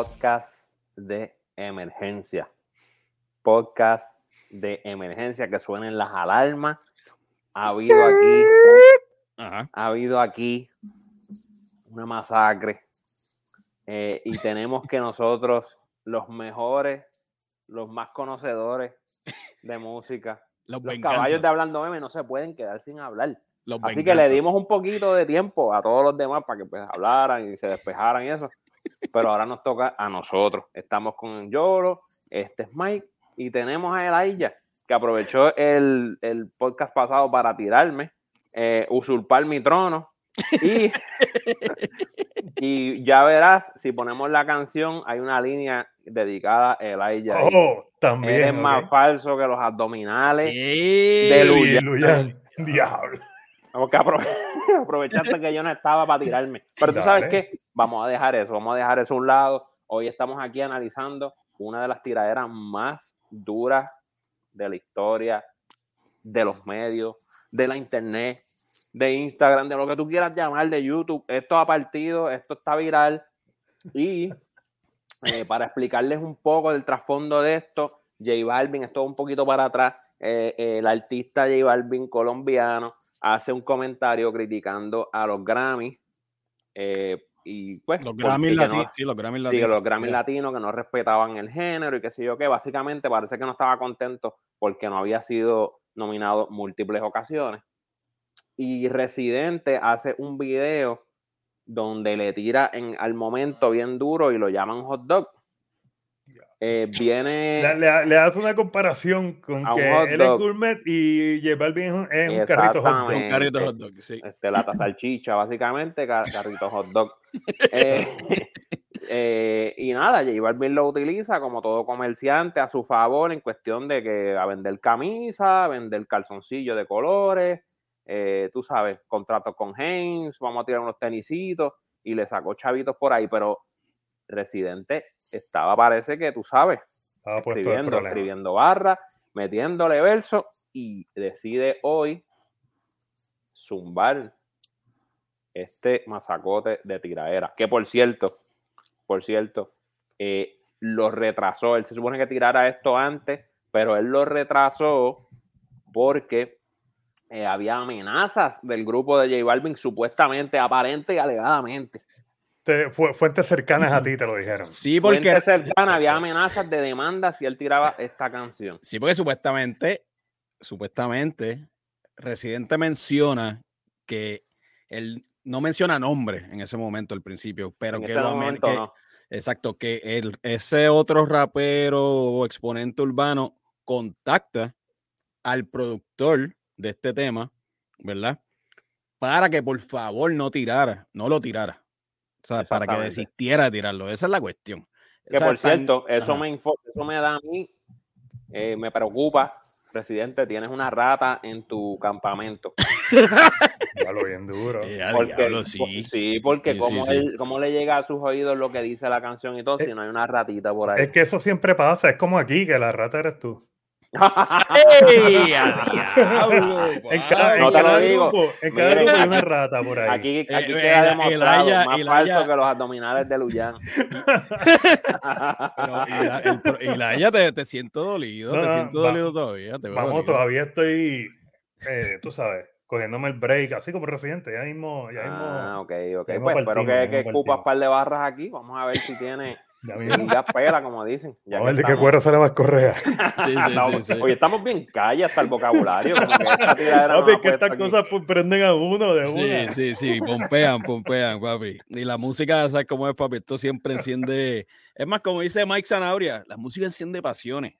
podcast de emergencia. Podcast de emergencia que suenen las alarmas. Ha habido aquí, Ajá. ha habido aquí una masacre. Eh, y tenemos que nosotros, los mejores, los más conocedores de música, Los, caballos de Hablando Meme no se pueden quedar sin hablar. los Así que le dimos un poquito de tiempo a todos los demás para que pues, hablaran y se despejaran y eso. Pero ahora nos toca a nosotros. Estamos con Yoro, este es Mike y tenemos a Elijah, que aprovechó el, el podcast pasado para tirarme, eh, usurpar mi trono. Y, y ya verás, si ponemos la canción, hay una línea dedicada a ahí. Oh, también. Ok. más falso que los abdominales. De Luyan. Luyan. Diablo. Porque aprove- aprovechaste que yo no estaba para tirarme. Pero tú sabes qué, vamos a dejar eso, vamos a dejar eso a un lado. Hoy estamos aquí analizando una de las tiraderas más duras de la historia, de los medios, de la internet, de Instagram, de lo que tú quieras llamar, de YouTube. Esto ha partido, esto está viral. Y eh, para explicarles un poco del trasfondo de esto, J Balvin, esto un poquito para atrás, eh, eh, el artista J Balvin colombiano hace un comentario criticando a los Grammy eh, y pues Los Grammy que no- latinos. sí, los Grammy sí, latinos. los Grammy Sí. latinos que no respetaban el género y qué sé yo qué, básicamente parece que no estaba contento porque no había sido nominado múltiples ocasiones. Y Residente hace un video donde le tira en, al momento bien duro y lo llaman hot dog. Eh, viene Le, le- le hace una comparación con que él es gourmet y J Balvin es un, carrito hot dog. Un carrito hot dog, sí. este, lata salchicha, básicamente, ca- carrito hot dog. Eh, eh, y nada, J Balvin lo utiliza como todo comerciante a su favor en cuestión de que a vender camisa, a vender calzoncillos de colores, eh, tú sabes, contratos con Haynes, vamos a tirar unos tenisitos y le sacó chavitos por ahí, pero Residente estaba, parece que tú sabes, escribiendo, escribiendo barras, metiéndole verso y decide hoy zumbar este masacote de tiraera. Que por cierto, por cierto, eh, lo retrasó. Él se supone que tirara esto antes, pero él lo retrasó porque eh, había amenazas del grupo de J Balvin, supuestamente, aparente y alegadamente. Te- fu- fuentes cercanas a ti te lo dijeron. Sí, porque, Fuente cercana, había amenazas de demanda si él tiraba esta canción. sí, porque supuestamente, supuestamente, Residente menciona que él no menciona nombre en ese momento al principio, pero en que ese lo amen- momento que- no. Exacto, que el, ese otro rapero o exponente urbano contacta al productor de este tema, ¿verdad? Para que por favor no tirara, no lo tirara. O sea, para que desistiera de tirarlo. Esa es la cuestión. Que O sea, por tan- cierto, eso ajá. me, eso me da a mí, eh, me preocupa. Presidente, tienes una rata en tu campamento. Ya lo bien duro. Eh, a Porque, diablo, sí. sí, porque Sí, sí. él- cómo le llega a sus oídos lo que dice la canción y todo, Eh, si no hay una ratita por ahí. Es que eso siempre pasa, es como aquí, que la rata eres tú. ¡Ey, a diablo, En cada, en No te lo digo. grupo, en cada Miren, grupo hay una rata por ahí. Aquí, aquí Eh, queda el- demostrado, más Elaya- falso que los abdominales de Luyan. Pero, y la, el ella te, te siento dolido, No, te siento va- dolido todavía. Te Vamos, dolido. todavía estoy, eh, tú sabes, cogiéndome el break, así como residente. Ya mismo, ya mismo, Ah, ok, ok. Pues espero que, que escupas un par de barras aquí. Vamos a ver si tiene ya ya pela, como dicen. Ya a ver de qué cuero sale más correa. Sí, sí, No, sí, sí. Oye, estamos bien calle hasta el vocabulario. Como que esta estas aquí. cosas prenden a uno de Sí, una. sí, sí, pompean, pompean, papi. Y la música, ¿sabes cómo es, papi? Esto siempre enciende. Es más, como dice Mike Zanabria, la música enciende pasiones.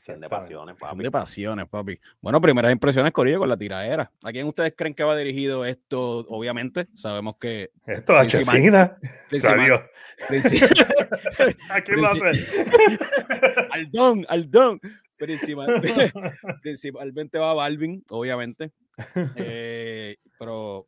Enciende pasiones, papi. Enciende pasiones, papi. Bueno, primeras impresiones, Corillo, con la tiradera. ¿A quién ustedes creen que va dirigido esto? Obviamente, sabemos que. Esto a Principal- Chesina. principal- Adiós. ¿A quién va a ser? al don, al don. Principal- principalmente va Balvin, obviamente. Eh, pero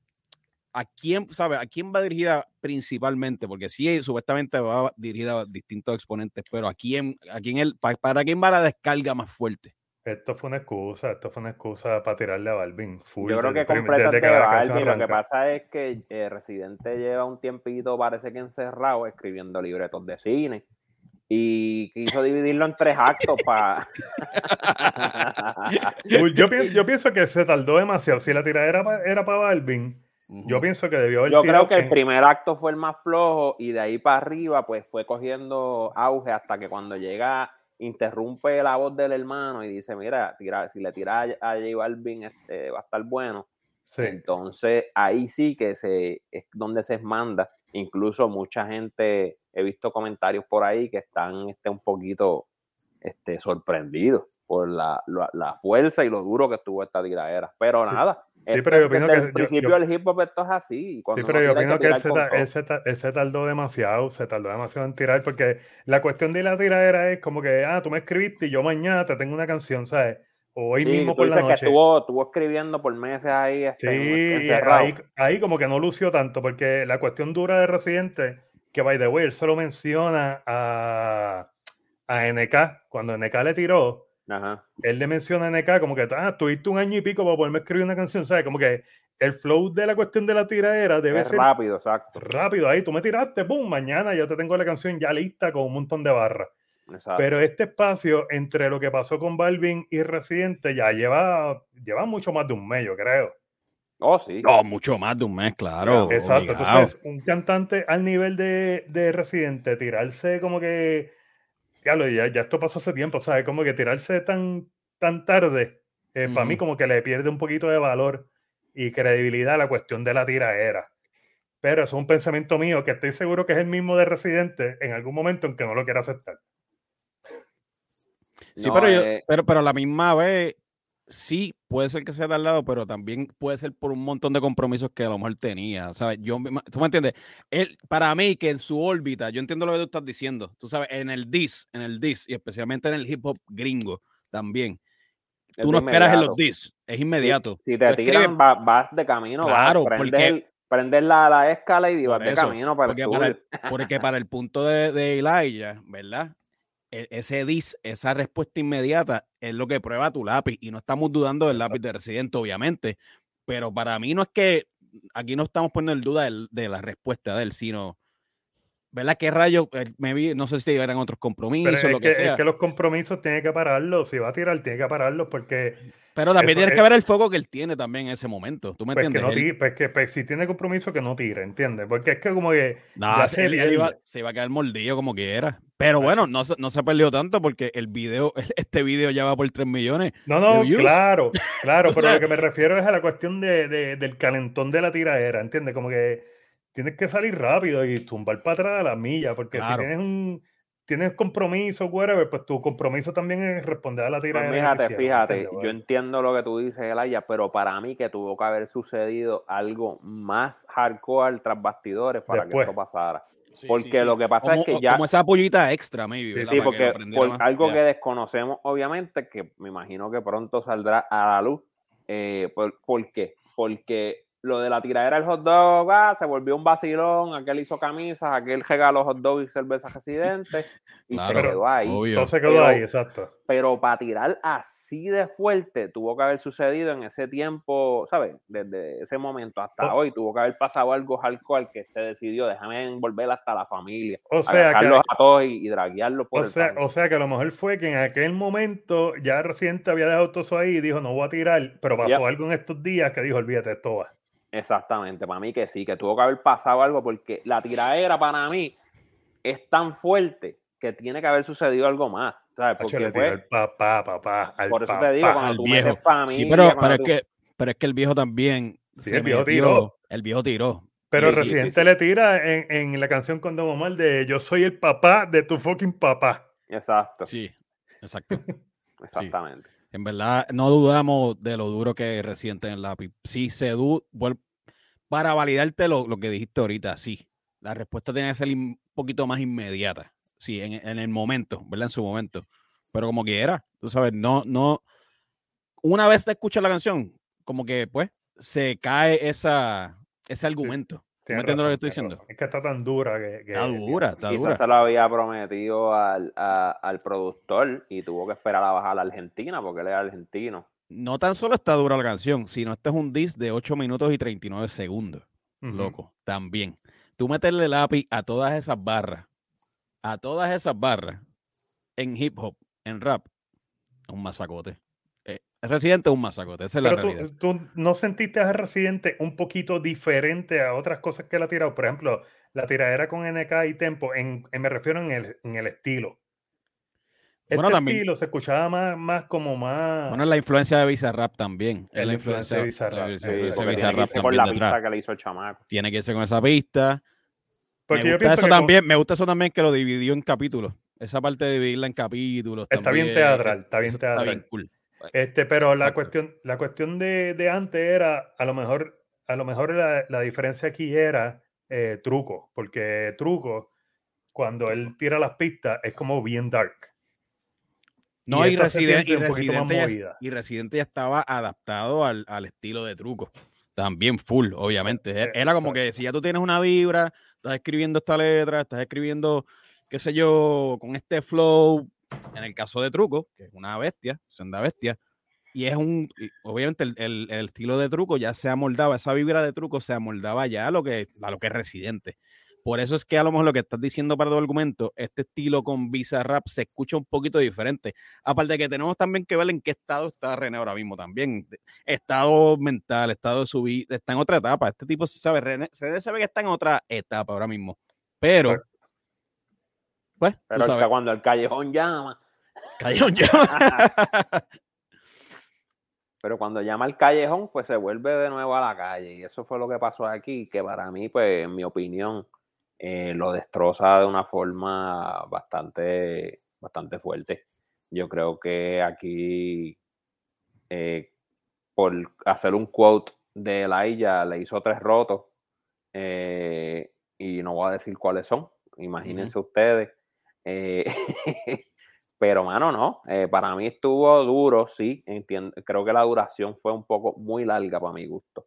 ¿a quién, sabe, a quién va dirigida principalmente? Porque sí, supuestamente va dirigida a distintos exponentes, pero ¿a quién, a quién pa- para quién va la descarga más fuerte? Esto fue una excusa, esto fue una excusa para tirarle a Balvin. Full, Yo creo que el desde de Balvin. Lo que pasa es que eh, Residente lleva un tiempito, parece que encerrado, escribiendo libretos de cine. Y quiso dividirlo en tres actos para. Yo pienso, yo pienso que se tardó demasiado. Si la tiradera era para Balvin, yo pienso que debió haber Yo creo que el primer acto fue el más flojo y de ahí para arriba, pues fue cogiendo auge hasta que cuando llega, interrumpe la voz del hermano y dice: Mira, tira, si le tira a a J Balvin, este, va a estar bueno. Sí. Entonces ahí sí que se, es donde se manda. Incluso mucha gente, he visto comentarios por ahí que están este, un poquito este, sorprendidos por la, la- la fuerza y lo duro que estuvo esta tiradera. Pero Sí. nada, Sí, pero yo es opino que- el yo- principio yo- del hip hop esto es así. Sí, pero yo opino que él se, él él tardó demasiado, se tardó demasiado en tirar, porque la cuestión de la tiradera es como que, ah, tú me escribiste y yo mañana te tengo una canción, ¿sabes? O hoy Sí, mismo por la dices que noche. estuvo, estuvo escribiendo por meses ahí este, Sí, ahí, ahí como que no lució tanto, porque la cuestión dura de Residente, que by the way, él se lo menciona a, a NK, cuando NK le tiró, Ajá. él le menciona a NK como que, ah, tuviste un año y pico para poderme escribir una canción, ¿sabes? Como que el flow de la cuestión de la tiradera debe Es ser rápido, exacto. rápido ahí, tú me tiraste, ¡pum! Mañana yo te tengo la canción ya lista con un montón de barras. exacto. Pero este espacio entre lo que pasó con Balvin y Residente ya lleva, lleva mucho más de un mes, yo creo. Oh, sí. No, mucho más de un mes, claro. Exacto. obligado. Entonces, un cantante al nivel de, de Residente, tirarse como que. Diablo, ya, ya esto pasó hace tiempo, ¿sabes? Como que tirarse tan, tan tarde, para mí como que le pierde un poquito de valor y credibilidad a la cuestión de la tiraera. Pero eso es un pensamiento mío que estoy seguro que es el mismo de Residente en algún momento en que no lo quiera aceptar. Sí, No, pero, yo, eh, pero, pero a la misma vez, sí, puede ser que sea tardado, pero también puede ser por un montón de compromisos que a lo mejor tenía. ¿sabes? Yo, ¿Tú me entiendes? Él, para mí, que en su órbita, yo entiendo lo que tú estás diciendo, tú sabes, en el dis, en el dis, y especialmente en el hip hop gringo también. es Tú no esperas en los dis, es inmediato. Si Tú te escribes- tiran, va- vas de camino, vas, Claro, prendes, porque- el- prendes la, la escala y vas de camino para el porque para el, porque para el punto de, de Elijah, ¿verdad? E- Ese dis, esa respuesta inmediata es lo que prueba tu lápiz. Y no estamos dudando del lápiz de residente, obviamente. Pero para mí no es que aquí no estamos poniendo en duda de la respuesta de él, sino, ¿verdad? ¿Qué rayo? Eh, me vi, no sé si eran otros compromisos, es lo que, que, es sea. que los compromisos tiene que pararlos. Si va a tirar, tiene que pararlos porque pero también tienes es- que ver el foco que él tiene también en ese momento. ¿Tú me pues que entiendes? no Él- tire, pues que pues si tiene compromiso que no tire, ¿entiendes? Porque es que como que No, ya se, él- él iba, se iba a quedar mordido como quiera. Pero bueno, no, se- no se perdió tanto porque el video, este video ya va por 3 millones. No, no, claro, claro, O pero sea- lo que me refiero es a la cuestión de, de- del calentón de la tiradera, ¿entiendes? Como que tienes que salir rápido y tumbar para atrás a la milla, porque Claro. si tienes un tienes compromiso, whatever, pues tu compromiso también es responder a la Pues tiradera. que fíjate, te hicieron, fíjate, ¿entiendes? yo entiendo lo que tú dices, Elaya, pero para mí que tuvo que haber sucedido algo más hardcore tras bastidores para Después. que esto pasara. Porque lo que pasa como, es que ya- Como esa pollita extra, maybe. Sí, porque por más. algo Ya. que desconocemos, obviamente, que me imagino que pronto saldrá a la luz. Eh, por, ¿Por qué? Porque lo de la tiradera del hot dog ah, se volvió un vacilón, aquel hizo camisas, aquel regaló hot dog y cerveza residente y Claro, se quedó ahí. obvio. Todo se quedó Pero- ahí, exacto. Pero para tirar así de fuerte tuvo que haber sucedido en ese tiempo, ¿sabes? Desde ese momento hasta O- hoy tuvo que haber pasado algo hardcore que este decidió, déjame envolver hasta la familia, O sea, que, a todos y, y draguearlos por o, el sea, camino. o sea que a lo mejor fue que en aquel momento ya reciente había dejado todo eso ahí y dijo, no voy a tirar, pero pasó Yep. algo en estos días que dijo, olvídate, esto va. Exactamente, para mí que sí, que tuvo que haber pasado algo porque la tiradera para mí es tan fuerte que tiene que haber sucedido algo más. ¿sabes? Porque le tiró fue- al papá, papá, al por eso papá. te digo, cuando al tú viejo. metes familia, Sí, pero, pero, es tú- que, pero es que el viejo también Sí, se el viejo metió. tiró. El viejo tiró. Pero Sí, sí, Residente sí, sí. le tira en, en la canción con Don Omar de Yo soy el papá de tu fucking papá. Exacto, Sí, exacto. exactamente. En verdad, no dudamos de lo duro que es reciente en el lápiz. Sí, se para validarte lo, lo que dijiste ahorita, sí. La respuesta tiene que ser un poquito más inmediata. Sí, en, en el momento, ¿verdad? En su momento. Pero como quiera, tú sabes, no, no. Una vez te escuchas la canción, como que pues se cae esa, ese argumento. Tienes me entiendes lo que estoy diciendo? Es que está tan dura que. está dura, está dura. se lo había prometido al, al, productor y tuvo que esperar a bajar a la Argentina porque él es argentino. No tan solo está dura la canción, sino este es un disc de 8 minutos y 39 segundos. Loco, también. Tú meterle lápiz a todas esas barras, a todas esas barras en hip hop, en rap, un masacote. Residente es un masacote, esa es la realidad. Tú, no sentiste a Residente un poquito diferente a otras cosas que él ha tirado? Por ejemplo, la tiradera con NK y Tempo, en, me refiero en el, en el estilo. Este bueno, también, estilo se escuchaba más, más como más. Bueno, la influencia de Bizarrap también. Es la influencia de Bizarrap. que le hizo el chamaco. Tiene que irse con esa pista. me gusta eso también, me gusta eso también que lo dividió en capítulos. Esa parte de dividirla en capítulos. Está bien teatral, está bien teatral. Está bien cool. Este, pero la cuestión, la cuestión de, de, antes era, a lo mejor, a lo mejor la, la diferencia aquí era eh, truco, porque truco, cuando él tira las pistas, es como bien dark. No, y, Resident, y, Residente ya, y, Residente ya, estaba adaptado al, al, estilo de truco. También full, obviamente. E, era como que si ya tú tienes una vibra, estás escribiendo esta letra, estás escribiendo, qué sé yo, con este flow, en el caso de Truco, que es una bestia, senda bestia, y es un, obviamente el, el, el, estilo de Truco ya se amoldaba, esa vibra de Truco se amoldaba ya a lo que, a lo que es Residente. Por eso es que a lo mejor lo que estás diciendo para tu argumento, este estilo con Visa Rap se escucha un poquito diferente. Aparte de que tenemos también que ver en qué estado está René ahora mismo también. Estado mental, estado de su vida, está en otra etapa. Este tipo, sabe, René, René sabe que está en otra etapa ahora mismo. Pero, pues, Pero cuando el callejón llama. Callejón llama. Pero cuando llama al callejón, pues se vuelve de nuevo a la calle. Y eso fue lo que pasó aquí, que para mí, pues, en mi opinión, eh, lo destroza de una forma bastante, bastante fuerte. Yo creo que aquí, eh, por hacer un quote de Elijah, le hizo tres rotos. Eh, y no voy a decir cuáles son. Imagínense ustedes. pero, mano, no. para mí estuvo duro, sí. Entiendo, creo que la duración fue un poco muy larga para mi gusto.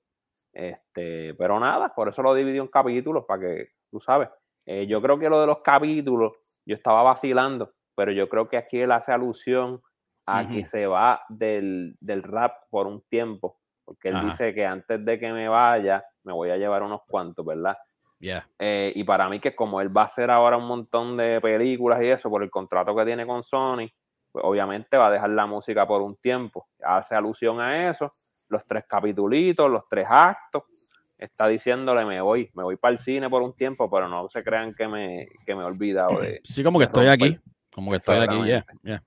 Este, pero nada, por eso lo dividió en capítulos, para que tú sabes. Eh, yo creo que lo de los capítulos, yo estaba vacilando, pero yo creo que aquí él hace alusión a que se va del, rap por un tiempo, porque él dice que antes de que me vaya, me voy a llevar unos cuantos, ¿verdad? Eh, y para mí que como él va a hacer ahora un montón de películas y eso por el contrato que tiene con Sony, pues obviamente va a dejar la música por un tiempo. Hace alusión a eso, los tres capitulitos, los tres actos, está diciéndole me voy, me voy para el cine por un tiempo, pero no se crean que me, que me he olvidado de... Sí, como que estoy aquí, como que estoy aquí, ya,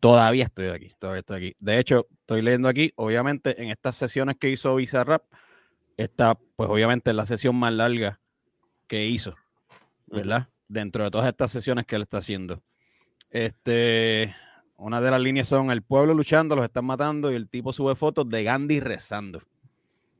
Todavía estoy aquí, todavía estoy aquí. De hecho, estoy leyendo aquí, obviamente, en estas sesiones que hizo Bizarrap, está, pues obviamente, la sesión más larga que hizo, ¿verdad? Dentro de todas estas sesiones que él está haciendo. Este, una de las líneas son el pueblo luchando, los están matando y el tipo sube fotos de Gandhi rezando.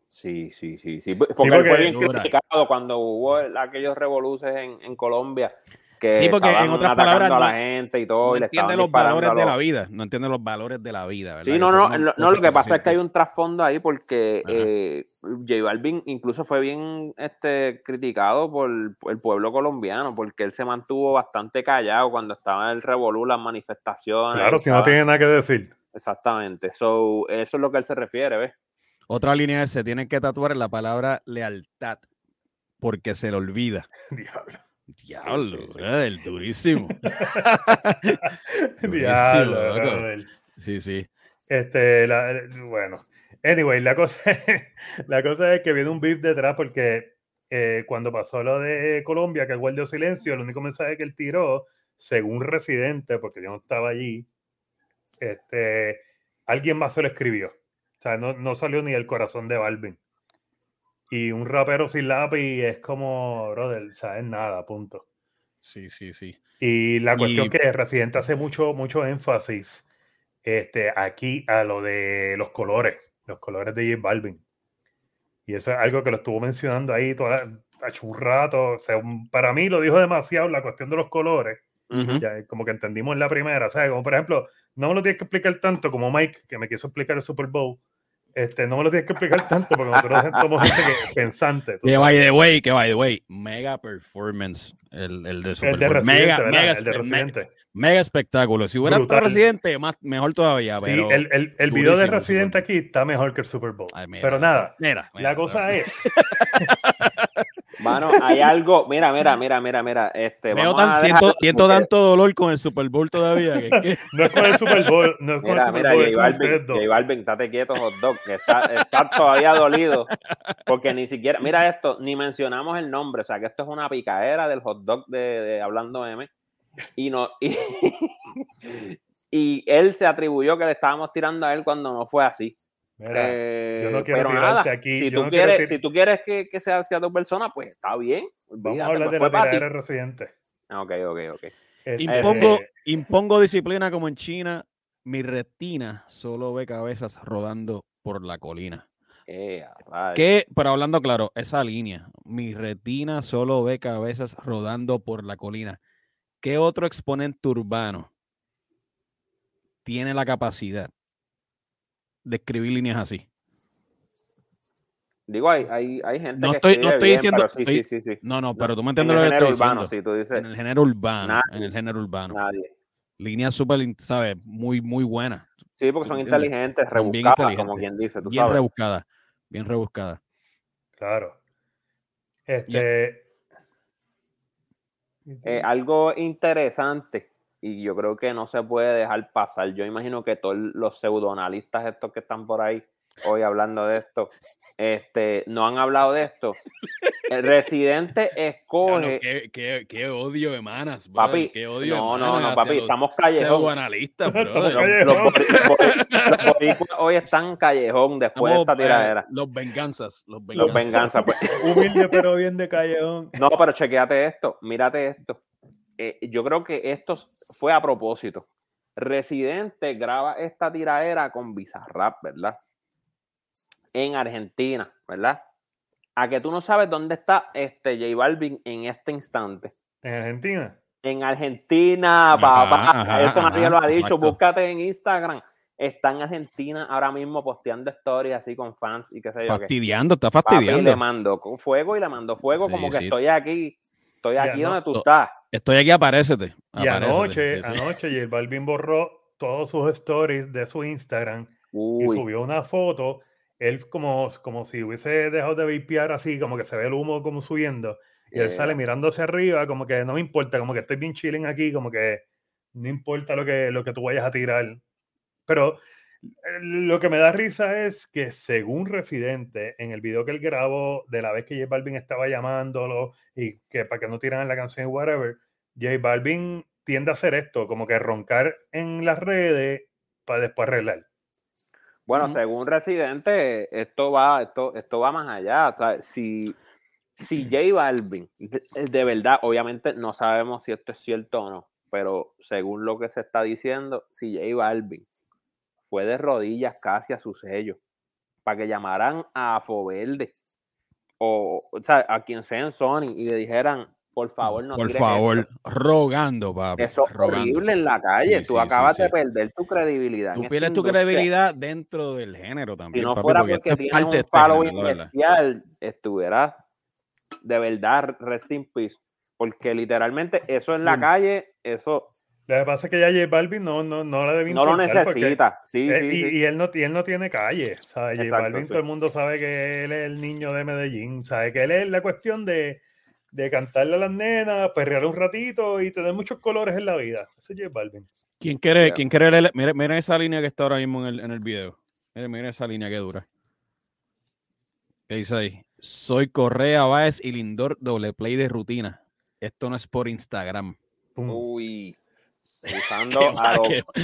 Sí, sí, sí, sí. Porque, fue bien criticado cuando hubo aquellos revoluces en, en Colombia. Que sí, porque en otras palabras a la gente y todo, no entiende los valores de la vida, no entiende los valores de la vida, ¿verdad? Sí, no, no, no, lo que pasa es que hay un trasfondo ahí porque eh, J Balvin incluso fue bien este, criticado por, el pueblo colombiano porque él se mantuvo bastante callado cuando estaba en el revolú, las manifestaciones. Claro, si no tiene nada que decir. Exactamente, so, eso es lo que él se refiere, ¿ves? Otra línea es, se tiene que tatuar la palabra lealtad, porque se le olvida. Diablo. Diablo, el durísimo. Diablo, Sí, sí. Este, bueno. Anyway, la cosa, la cosa es que viene un beef detrás porque eh, cuando pasó lo de Colombia, que el guardia silencio, el único mensaje que él tiró, según residente, porque yo no estaba allí, este, alguien más se lo escribió. O sea, no, salió ni el corazón de Balvin. Y un rapero sin lápiz es como, brother, o sea, es nada, punto. Sí, sí, sí. Y la cuestión que Residente hace mucho, mucho énfasis este, aquí a lo de los colores, los colores de J Balvin. Y eso es algo que lo estuvo mencionando ahí toda, hecho un rato. O sea, para mí lo dijo demasiado la cuestión de los colores. ya, como que entendimos en la primera. O sea, como por ejemplo, no me lo tienes que explicar tanto como Mike, que me quiso explicar el Super Bowl Este, no me lo tienes que explicar tanto porque nosotros somos gente que, pensante. Que by the way, que by the way, mega performance. El, el de Super El de Bowl. Residente, mega, mega, el de Residente. mega espectáculo. Si hubiera estado. Residente, más, mejor todavía. Sí, pero, el, el, el video de Residente aquí está mejor que el Super Bowl. Ay, mira, Pero nada, mira, mira, la cosa es, Mano, hay algo. Mira, mira, mira, mira, mira. Este, Veo tan, a siento, tanto dolor con el Super Bowl todavía. Que, que- no es con el Super Bowl, no es con el Mira, Super mira, Bowl, Balvin. J Balvin, estate quieto, hot dog, que está, está todavía dolido, porque ni siquiera, mira esto, ni mencionamos el nombre, o sea, que esto es una picadera del hot dog de, de Hablando M, y, no, y, y él se atribuyó que le estábamos tirando a él cuando no fue así. Mira, Eh, yo no quiero tirarte nada, aquí, si yo tú, no quieres, tir- si tú quieres que, que sea hacia tu persona, pues está bien. vamos a hablar pues de la tiradera de Residente. Ah, Ok, ok, ok. Este, impongo, impongo disciplina como en China. Mi retina solo ve cabezas rodando por la colina. Eh. Que, pero hablando claro, esa línea, mi retina solo ve cabezas rodando por la colina. ¿Qué otro exponente urbano tiene la capacidad de escribir líneas así? Digo, hay, hay, hay gente No que estoy- no estoy bien, diciendo- pero sí, estoy- sí, sí, sí. No, no, pero tú me En entiendes el lo que género estoy urbano, diciendo. si tú dices, En el género urbano, en el género urbano. nadie. Líneas súper, ¿sabes? Muy, muy buenas. Sí, porque son inteligentes, rebuscadas, como inteligentes. quien dice, tú Bien sabes. rebuscadas. Bien rebuscadas. Claro. Este, Eh, algo interesante, y yo creo que no se puede dejar pasar. Yo imagino que todos los pseudoanalistas estos que están por ahí hoy hablando de esto, este, no han hablado de esto. El residente escoge. ¿qué, qué, qué odio emanas, Papi, Qué odio no, no, emanas no, papi, los estamos callejón. Estamos Los, los hoy están callejón después de esta eh, tiradera. los venganzas. Los venganzas. Los venganza, pues. humilde pero bien de callejón. No, pero chequéate esto, mírate esto. Eh, yo creo que esto fue a propósito. Residente graba esta tiradera con Bizarrap, ¿verdad? En Argentina, ¿verdad? A que tú no sabes dónde está este J Balvin en este instante. En Argentina. En Argentina, Ajá, papá. ajá, Eso nadie ajá, lo ha dicho. exacto. Búscate en Instagram. Está en Argentina ahora mismo posteando stories así con fans y qué sé yo. qué. Fastidiando, está Papi fastidiando. le mandó con fuego y le mandó fuego Sí, como que sí. estoy aquí, estoy aquí donde tú estás. Estoy aquí, aparécete. Y anoche, sí, sí. anoche, J Balvin borró todos sus stories de su Instagram y Uy, subió una foto. Él como, como si hubiese dejado de vapear así, como que se ve el humo como subiendo. Y él eh, sale mirando hacia arriba, como que no me importa, como que estoy bien chilling aquí, como que no importa lo que, lo que tú vayas a tirar. Pero eh, lo que me da risa es que según Residente, en el video que él grabó de la vez que J Balvin estaba llamándolo y que para que no tiraran la canción y whatever, J Balvin tiende a hacer esto, como que roncar en las redes para después arreglar. Bueno, según Residente, esto va, esto, esto va más allá. O sea, si, si J Balvin, de, de verdad, obviamente no sabemos si esto es cierto o no, pero según lo que se está diciendo, si J Balvin fue de rodillas casi a su sello para que llamaran a Foverde o, o sea, a quien sea en Sony y le dijeran, por favor, no Por favor, esto". rogando, papi. Eso es horrible en la calle. Sí, Tú sí, acabas sí, de perder tu credibilidad. Tú esta pierdes tu industria. credibilidad dentro del género Si también, no papi, fuera porque porque tienes parte un este verdad. especial, estuviera de verdad rest in peace. Porque literalmente eso en la calle, eso Lo que pasa es que ya J Balvin no, no, no la debe no lo necesita. Sí, Eh, sí, y, sí. y él no, y él no tiene calle, ¿sabes? J Exacto, Balvin, sí. todo el mundo sabe que él es el niño de Medellín, ¿sabe? Que él es la cuestión de, de cantarle a las nenas, perrear un ratito y tener muchos colores en la vida. Ese es J Balvin. ¿Quién quiere, Ya. quién quiere leer? Miren, miren esa línea que está ahora mismo en el, en el video. Miren, miren esa línea que dura. ¿Qué dice ahí? Soy Correa, Báez y Lindor doble play de rutina. Esto no es por Instagram. Pum. Uy. Usando a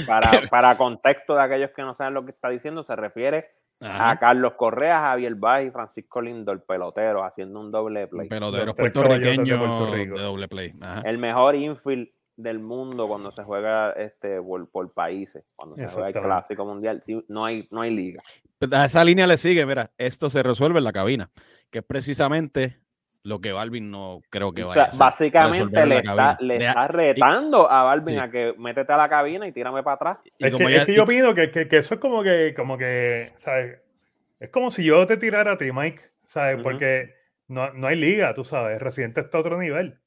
para, para contexto de aquellos que no saben lo que está diciendo, se refiere Ajá. a Carlos Correa, Javier Báez y Francisco Lindor, pelotero, haciendo un doble play. De puertorriqueños Puerto de, Rico. doble play. Ajá. el mejor infield del mundo cuando se juega este por, por países, cuando se juega el clásico mundial, sí, no hay, no hay liga. Pero A esa línea le sigue, mira, esto se resuelve en la cabina, que es precisamente lo que Balvin no creo que O vaya sea, a hacer. básicamente le está, le está retando a Balvin sí. a que métete a la cabina y tírame para atrás. y Es, como que, ya- es que yo opino que, que- que eso es como que, como que, ¿sabes? Es como si yo te tirara a ti, Mike, ¿sabes? Porque no, no hay liga, tú sabes. Residente está a otro nivel.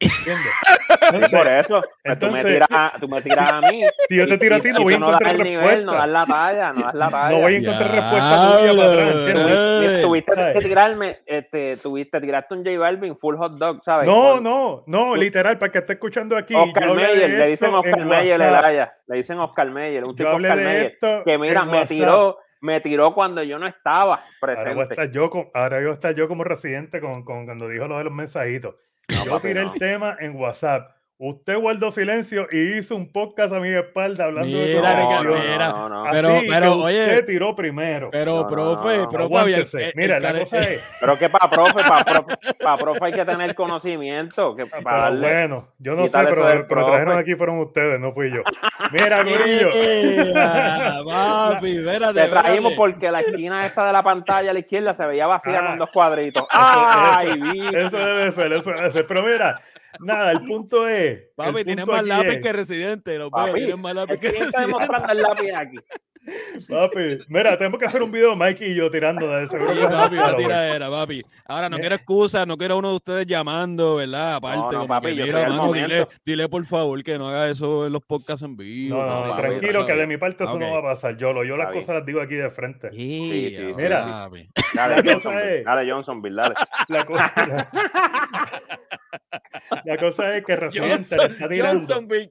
¿Entiendes? Sí, Entonces, por eso, pues tú, me entonces- tiras, tú me tiras a mí. si yo te tiro a ti, no voy a tú no encontrar el nivel, no das respuesta. la talla, no das la talla. No voy a encontrar respuesta tuya para atrás. Tuviste ¿sabes? que tirarme, este, tuviste, tiraste un J Balvin full hot dog, ¿sabes? No, Con no, no, Tú- literal, para que esté escuchando aquí. Oscar yo Meyer, le dicen Oscar Meyer. Elaya, le dicen Oscar Meyer, un Yo tipo Oscar Meyer, que mira, me tiró, me tiró cuando yo no estaba Ahora a presente. estar yo, con, ahora voy a estar yo como residente con, con cuando dijo lo de los mensajitos. Yo tiré el tema en WhatsApp. Usted guardó silencio y hizo un podcast a mi espalda hablando de Mira. Ricardo, mira. no, no, no. Así Pero- que pero, usted oye, tiró primero. Pero, No, no, profe, pero. Fabián, eh, Mira, el la care- cosa es. Pero que para profe, para profe, pa profe hay que tener conocimiento, que para Pero darle, bueno, yo no sé, eso pero que me trajeron profe. aquí fueron ustedes, no fui yo. Mira, Corillo. Mira, papi, espérate, te trajimos porque la esquina esta de la pantalla a la izquierda se veía vacía Ah. con dos cuadritos. Eso- ¡Ay, eso-! Eso debe ser, eso debe ser. Pero mira, nada, el punto es. Papi, tienes más lápiz es- que residente, lo Papi, ves, tienes más lápiz que ¿Quién está residente. demostrando el lápiz aquí? Papi, mira, tenemos que hacer un video Mike y yo tirando de ese Sí, papi, una followers. tiradera, papi. Ahora, no Mira. quiero excusas, no quiero uno de ustedes llamando, ¿verdad? Aparte, no, papi, que, mira, mano, dile, dile por favor que no haga eso en los podcasts en vivo. No, no, No, papi, tranquilo, que de mi parte eso no va a pasar. Yo, lo, yo las cosas las digo aquí de frente. Sí, Sí, sí, Mira. papi. Dale, La cosa Johnsonville, es- dale, Johnsonville, dale. La, co- la- la cosa es que Residente le está tirando. Johnsonville,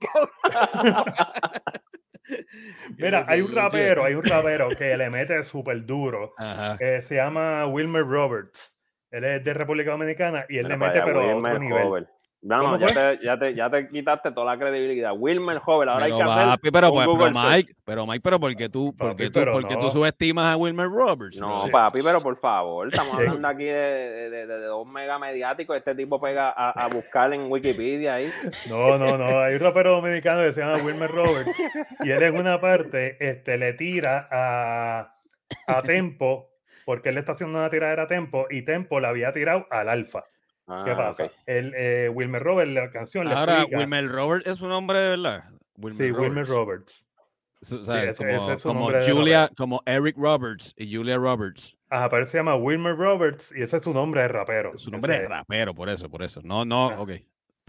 Mira, hay un rapero, hay un rapero que le mete súper duro. Eh, se llama Wilmer Roberts. Él es de República Dominicana y él le mete, pero a Wilmer otro nivel. No, no, ¿Cómo ya te, ya, te, ya te quitaste toda la credibilidad. Wilmer Hover, ahora Pero, hay que hacer papi, pero, pues, pero. Mike, pero Mike, pero porque tú, Papi, porque tú, pero porque no. tú subestimas a Wilmer Roberts. No, Sí. papi, pero por favor, estamos Sí. hablando aquí de, de, de- de dos mega mediáticos. Este tipo pega a, a buscar en Wikipedia ahí. No, no, no. Hay un rapero dominicano que se llama Wilmer Roberts y él en una parte este, le tira a, a Tempo porque él le está haciendo una tiradera a Tempo y Tempo le había tirado al Alfa. ¿Qué Ah, pasa? El, eh, Wilmer Roberts, la canción Ahora, explica- Wilmer Roberts es un nombre de verdad. Wilmer Sí, Wilmer Roberts. Como, ese es su como nombre de Julia, como Eric Roberts y Julia Roberts. Ajá, pero él se llama Wilmer Roberts y ese es su nombre de rapero. Su nombre Ese es rapero, por eso, por eso. No, no, Ah. ok.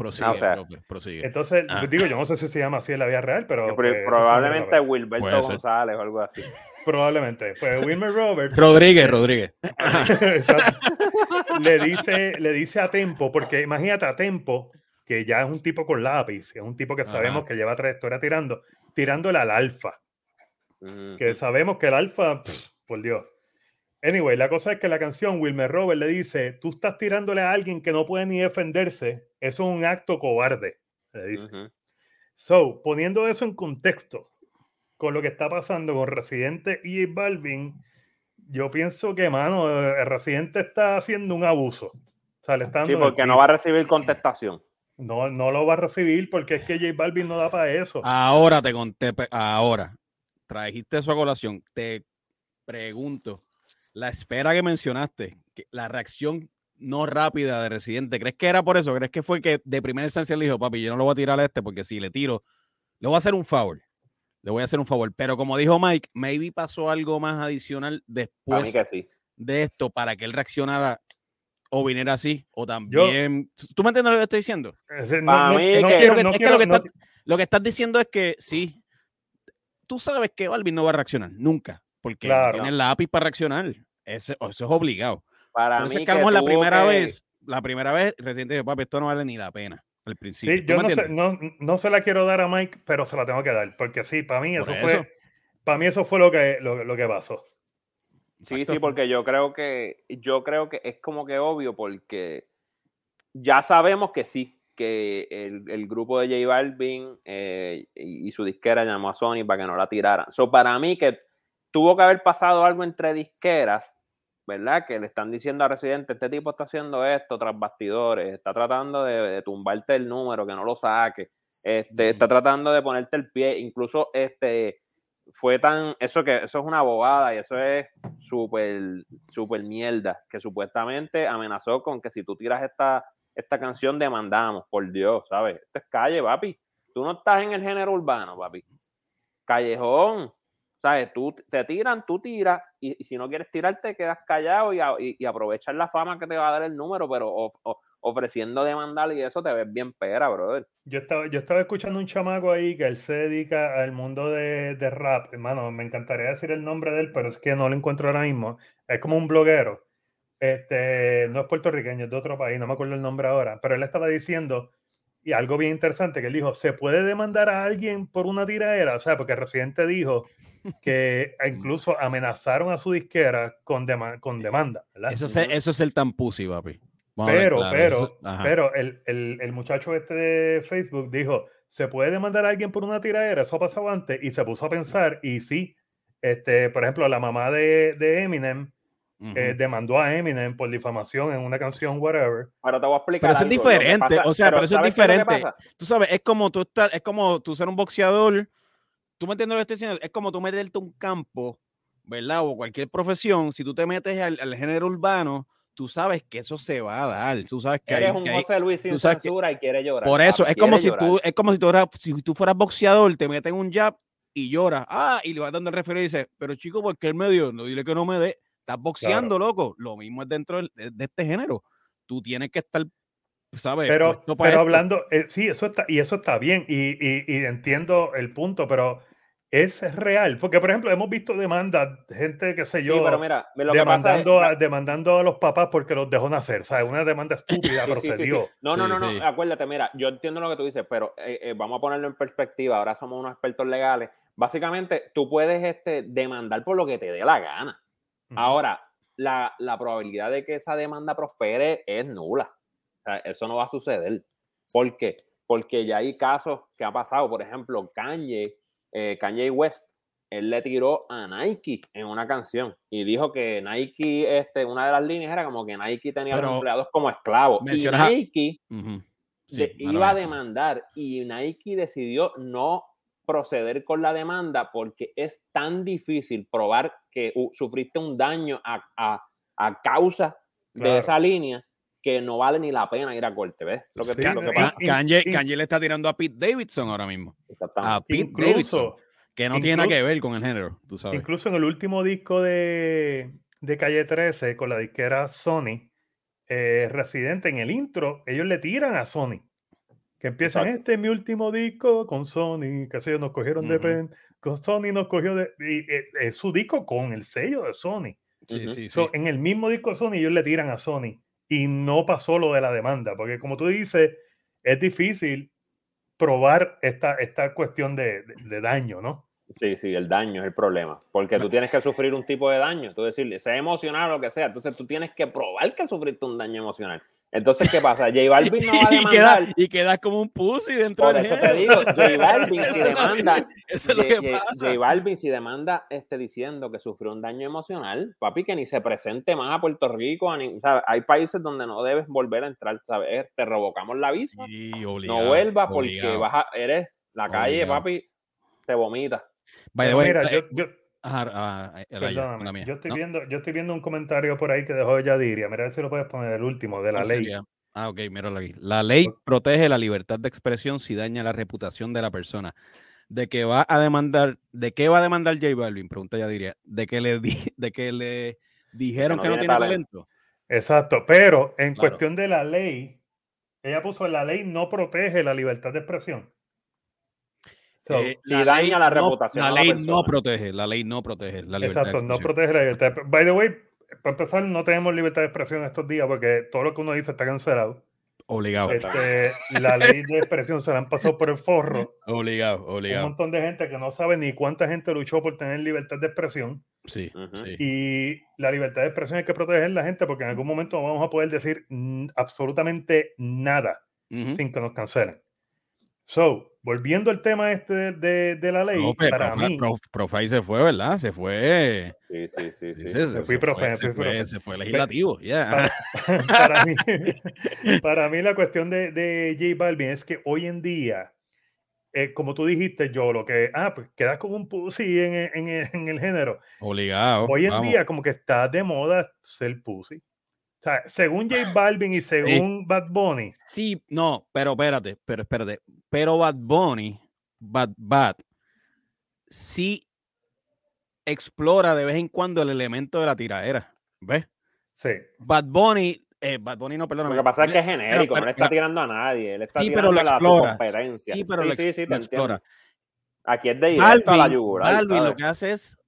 Prosigue, Ah, o sea, profe, prosigue. Entonces, Ah. digo, yo no sé si se llama así en la vida real, pero. Es probablemente Wilberto. González o algo así. Probablemente. Pues Wilmer Roberts. Rodríguez, Rodríguez. Le, dice, le dice a Tempo, porque imagínate a Tempo, que ya es un tipo con lápiz, es un tipo que sabemos Ajá. que lleva trayectoria tirando, tirándole al alfa. Ujú. que sabemos que el alfa, pff, por Dios. Anyway, la cosa es que la canción Wilmer Robert le dice, tú estás tirándole a alguien que no puede ni defenderse, eso es un acto cobarde, le dice. So, poniendo eso en contexto con lo que está pasando con Residente y J Balvin, yo pienso que, mano, el Residente está haciendo un abuso. O sea, le está Sí, dando porque no va a recibir contestación. no, no lo va a recibir porque es que J Balvin no da para eso. Ahora te conté, ahora trajiste eso a colación. Te pregunto, la espera que mencionaste, que la reacción no rápida de Residente, ¿crees que era por eso? ¿Crees que fue que de primera instancia le dijo, papi, yo no lo voy a tirar a este porque si le tiro, le voy a hacer un favor? Le voy a hacer un favor. Pero como dijo Mike, maybe pasó algo más adicional después mí que sí. de esto para que él reaccionara o viniera así, o también. ¿Tú me entiendes lo que estoy diciendo? Ese- Pa' mí no que- quiero- Lo que- no es que quiero- lo que no está- Lo que estás diciendo es que sí, tú sabes que Balvin no va a reaccionar nunca, porque no Claro. tiene el lápiz para reaccionar. Ese- eso es obligado. Para Por eso mí es que a lo mejor la primera que- vez, la primera vez, reciente dijo, papi, esto no vale ni la pena al principio. Sí, ¿Tú yo no, sé, entiendes? no, no se la quiero dar a Mike, pero se la tengo que dar, porque sí, para mí eso, eso. fue, para mí eso fue lo que, lo, lo que pasó. Sí, Exacto. sí, porque yo creo que yo creo que es como que obvio porque ya sabemos que sí, que el, el grupo de J Balvin eh, y, y su disquera llamó a Sony para que no la tiraran. So, para mí que tuvo que haber pasado algo entre disqueras, ¿verdad? Que le están diciendo a Residente, este tipo está haciendo esto tras bastidores, está tratando de, de tumbarte el número, que no lo saque, este, está tratando de ponerte el pie, incluso este fue tan, eso que eso es una bobada y eso es súper, súper mierda, que supuestamente amenazó con que si tú tiras esta, esta canción demandamos, por Dios, ¿sabes? Esto es calle, papi. Tú no estás en el género urbano, papi. Callejón. ¿Sabes? Tú te tiran, tú tiras, y, si no quieres tirarte, quedas callado y, aprovechar la fama que te va a dar el número, pero ofreciendo demandar y eso te ves bien pera, brother. Yo estaba, yo estaba escuchando un chamaco ahí que él se dedica al mundo de, de rap. Hermano, me encantaría decir el nombre de él, pero es que no lo encuentro ahora mismo. Es como un bloguero. Este, no es puertorriqueño, es de otro país, no me acuerdo el nombre ahora, pero él estaba diciendo, y algo bien interesante, que él dijo, ¿se puede demandar a alguien por una tiradera? O sea, porque el residente dijo que incluso amenazaron a su disquera con, con demanda. Eso, es, eso es el papi. pero, pero, pero el, el, el, muchacho este de Facebook dijo, ¿se puede demandar a alguien por una tiradera? Eso ha pasado antes y se puso a pensar y sí, este, por ejemplo, la mamá de, de Eminem eh, demandó a Eminem por difamación en una canción, whatever. Pero te voy a explicar. Pero eso es diferente, o sea, pero, eso es diferente. Tú sabes, es como tú estás, es como tú ser un boxeador. Tú me entiendes lo que estoy diciendo, es como tú meterte un campo, ¿verdad? O cualquier profesión, si tú te metes al, género urbano, tú sabes que eso se va a dar. Tú sabes que Eres un José Luis sin censura y quiere llorar. Por eso, es como si tú, es como si tú, si tú fueras boxeador, te meten un jab y lloras. Ah, y le vas dando el referee y dices, pero chico, ¿por qué él me dio? No dile que no me dé. Estás boxeando, loco. Lo mismo es dentro de, este género. Tú tienes que estar, ¿sabes? Pero, pero hablando, eh, sí, eso está, y eso está bien, y, y, entiendo el punto, pero es real. Porque, por ejemplo, hemos visto demandas, gente, qué sé yo, sí, pero mira, lo demandando, a, demandando a los papás porque los dejó nacer. ¿sabes? Una demanda estúpida procedió. no, no, no, no, acuérdate, mira, yo entiendo lo que tú dices, pero eh, eh, vamos a ponerlo en perspectiva. Ahora somos unos expertos legales. Básicamente, tú puedes este, demandar por lo que te dé la gana. Ahora, la, probabilidad de que esa demanda prospere es nula. eso no va a suceder. ¿Por qué? Porque ya hay casos que ha pasado. Por ejemplo, Kanye, eh, Kanye West, él le tiró a Nike en una canción y dijo que Nike, este, una de las líneas era como que Nike tenía a los empleados como esclavos. Y Nike iba a demandar y Nike decidió no proceder con la demanda porque es tan difícil probar que sufriste un daño a, causa de esa línea que no vale ni la pena ir a corte, ¿ves? Lo que, Kanye, le está tirando a Pete Davidson ahora mismo. A Pete Davidson, que no tiene nada que ver con el género, tú sabes. Incluso en el último disco de, de Calle 13 con la disquera Sony, eh, Residente, en el intro, ellos le tiran a Sony que empiezan, este es mi último disco con Sony, que sé nos cogieron de pen, con Sony nos cogió de... Y, eh, es su disco con el sello de Sony. Sí, sí, sí. En el mismo disco de Sony ellos le tiran a Sony y no pasó lo de la demanda, porque como tú dices, es difícil probar esta, esta cuestión de, de, daño, ¿no? Sí, sí, el daño es el problema, porque tú tienes que sufrir un tipo de daño, tú decirle, sea emocional o lo que sea, entonces tú tienes que probar que sufriste un daño emocional. Entonces, ¿qué pasa? J Balvin no va a demandar. y, queda, como un pussy dentro Por eso te digo, J Balvin si demanda. Eso es lo que pasa. J Balvin si demanda este, diciendo que sufrió un daño emocional, papi, que ni se presente más a Puerto Rico. Hay países donde no debes volver a entrar, ¿sabes? Te revocamos la visa. no vuelvas porque vas a, eres la calle, papi, te vomita. Vaya, mira, yo yo, estoy viendo, yo estoy viendo un comentario por ahí que dejó Yadiria. Mira a ver si lo puedes poner el último, de la ley. Ah, ok, mira aquí. La ley protege la libertad de expresión si daña la reputación de la persona. ¿De qué va a demandar, de qué va a demandar J Balvin? Pregunta Yadiria. ¿De que le, de que le dijeron que no, tiene talento. Exacto, pero en cuestión de la ley, ella puso la ley no protege la libertad de expresión. Eh, la daña la reputación. la ley no protege, la ley no protege la libertad. Exacto, no protege la libertad. By the way, para empezar, no tenemos libertad de expresión estos días porque todo lo que uno dice está cancelado. Obligado. Este, la ley de expresión se la han pasado por el forro. Obligado, obligado. Un montón de gente que no sabe ni cuánta gente luchó por tener libertad de expresión. Sí, sí. Y la libertad de expresión hay que proteger la gente porque en algún momento vamos a poder decir absolutamente nada sin que nos cancelen. So, volviendo al tema este de, de la ley, para mí... Profay se fue, ¿verdad? Se fue... Sí, sí, sí. sí. Se, fui profe, se, fue, se, fue, legislativo, ya. Para, mí, para mí la cuestión de, de J Balvin es que hoy en día, eh, como tú dijiste, yo lo que... Ah, pues quedas como un pussy en, en, en el género. Obligado. Hoy en día como que está de moda ser pussy. O sea, según J Balvin y según Bad Bunny. Sí, no, pero espérate, pero espérate. Pero Bad Bunny, Bad Bad, sí explora de vez en cuando el elemento de la tiradera. ¿Ves? Sí. Bad Bunny, eh, Bad Bunny no, perdóname. Lo que pasa es que es Pero- genérico, pero- no le está pero- tirando a nadie. Él está Sí, pero lo tirando a tu explora. competencia. Sí, pero sí, lo, sí, ex- sí, lo te explora. entiendo. Aquí es de directo a la Balvin, yugular. Balvin lo que hace es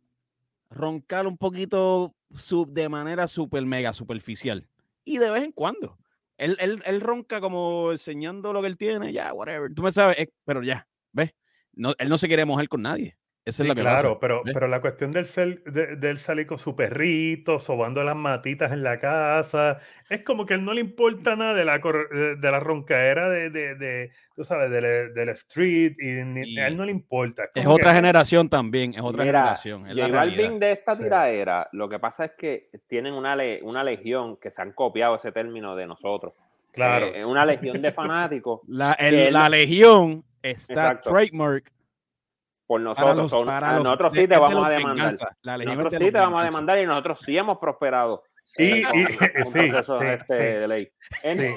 roncar un poquito sub- de manera super mega superficial. Y de vez en cuando. Él, él, él ronca como enseñando lo que él tiene, ya, whatever. Tú me sabes, eh, pero ya, ¿ves? No, él no se quiere mojar con nadie. Esa es Sí, que claro, pasa. pero, ¿ves? pero la cuestión del, cel- de, de él salir con su perrito, sobando las matitas en la casa, es como que a él no le importa nada de la, cor- de, de la roncaera de, de, de, tú sabes, del, del street, y ni- a él no le importa. Es que- otra generación también, es otra Mira, generación. Es la de esta Sí. tiradera, lo que pasa es que tienen una, le- una legión que se han copiado ese término de nosotros. Claro. Eh, una legión de fanáticos La, el- que él- la legión está Exacto. trademark por para nosotros. los, son- a los- nosotros sí te vamos a demandar. Nosotros sí te vamos a demandar y nosotros sí hemos prosperado. Y- eh, con y- sí, proceso sí, este sí. de ley. En- Sí,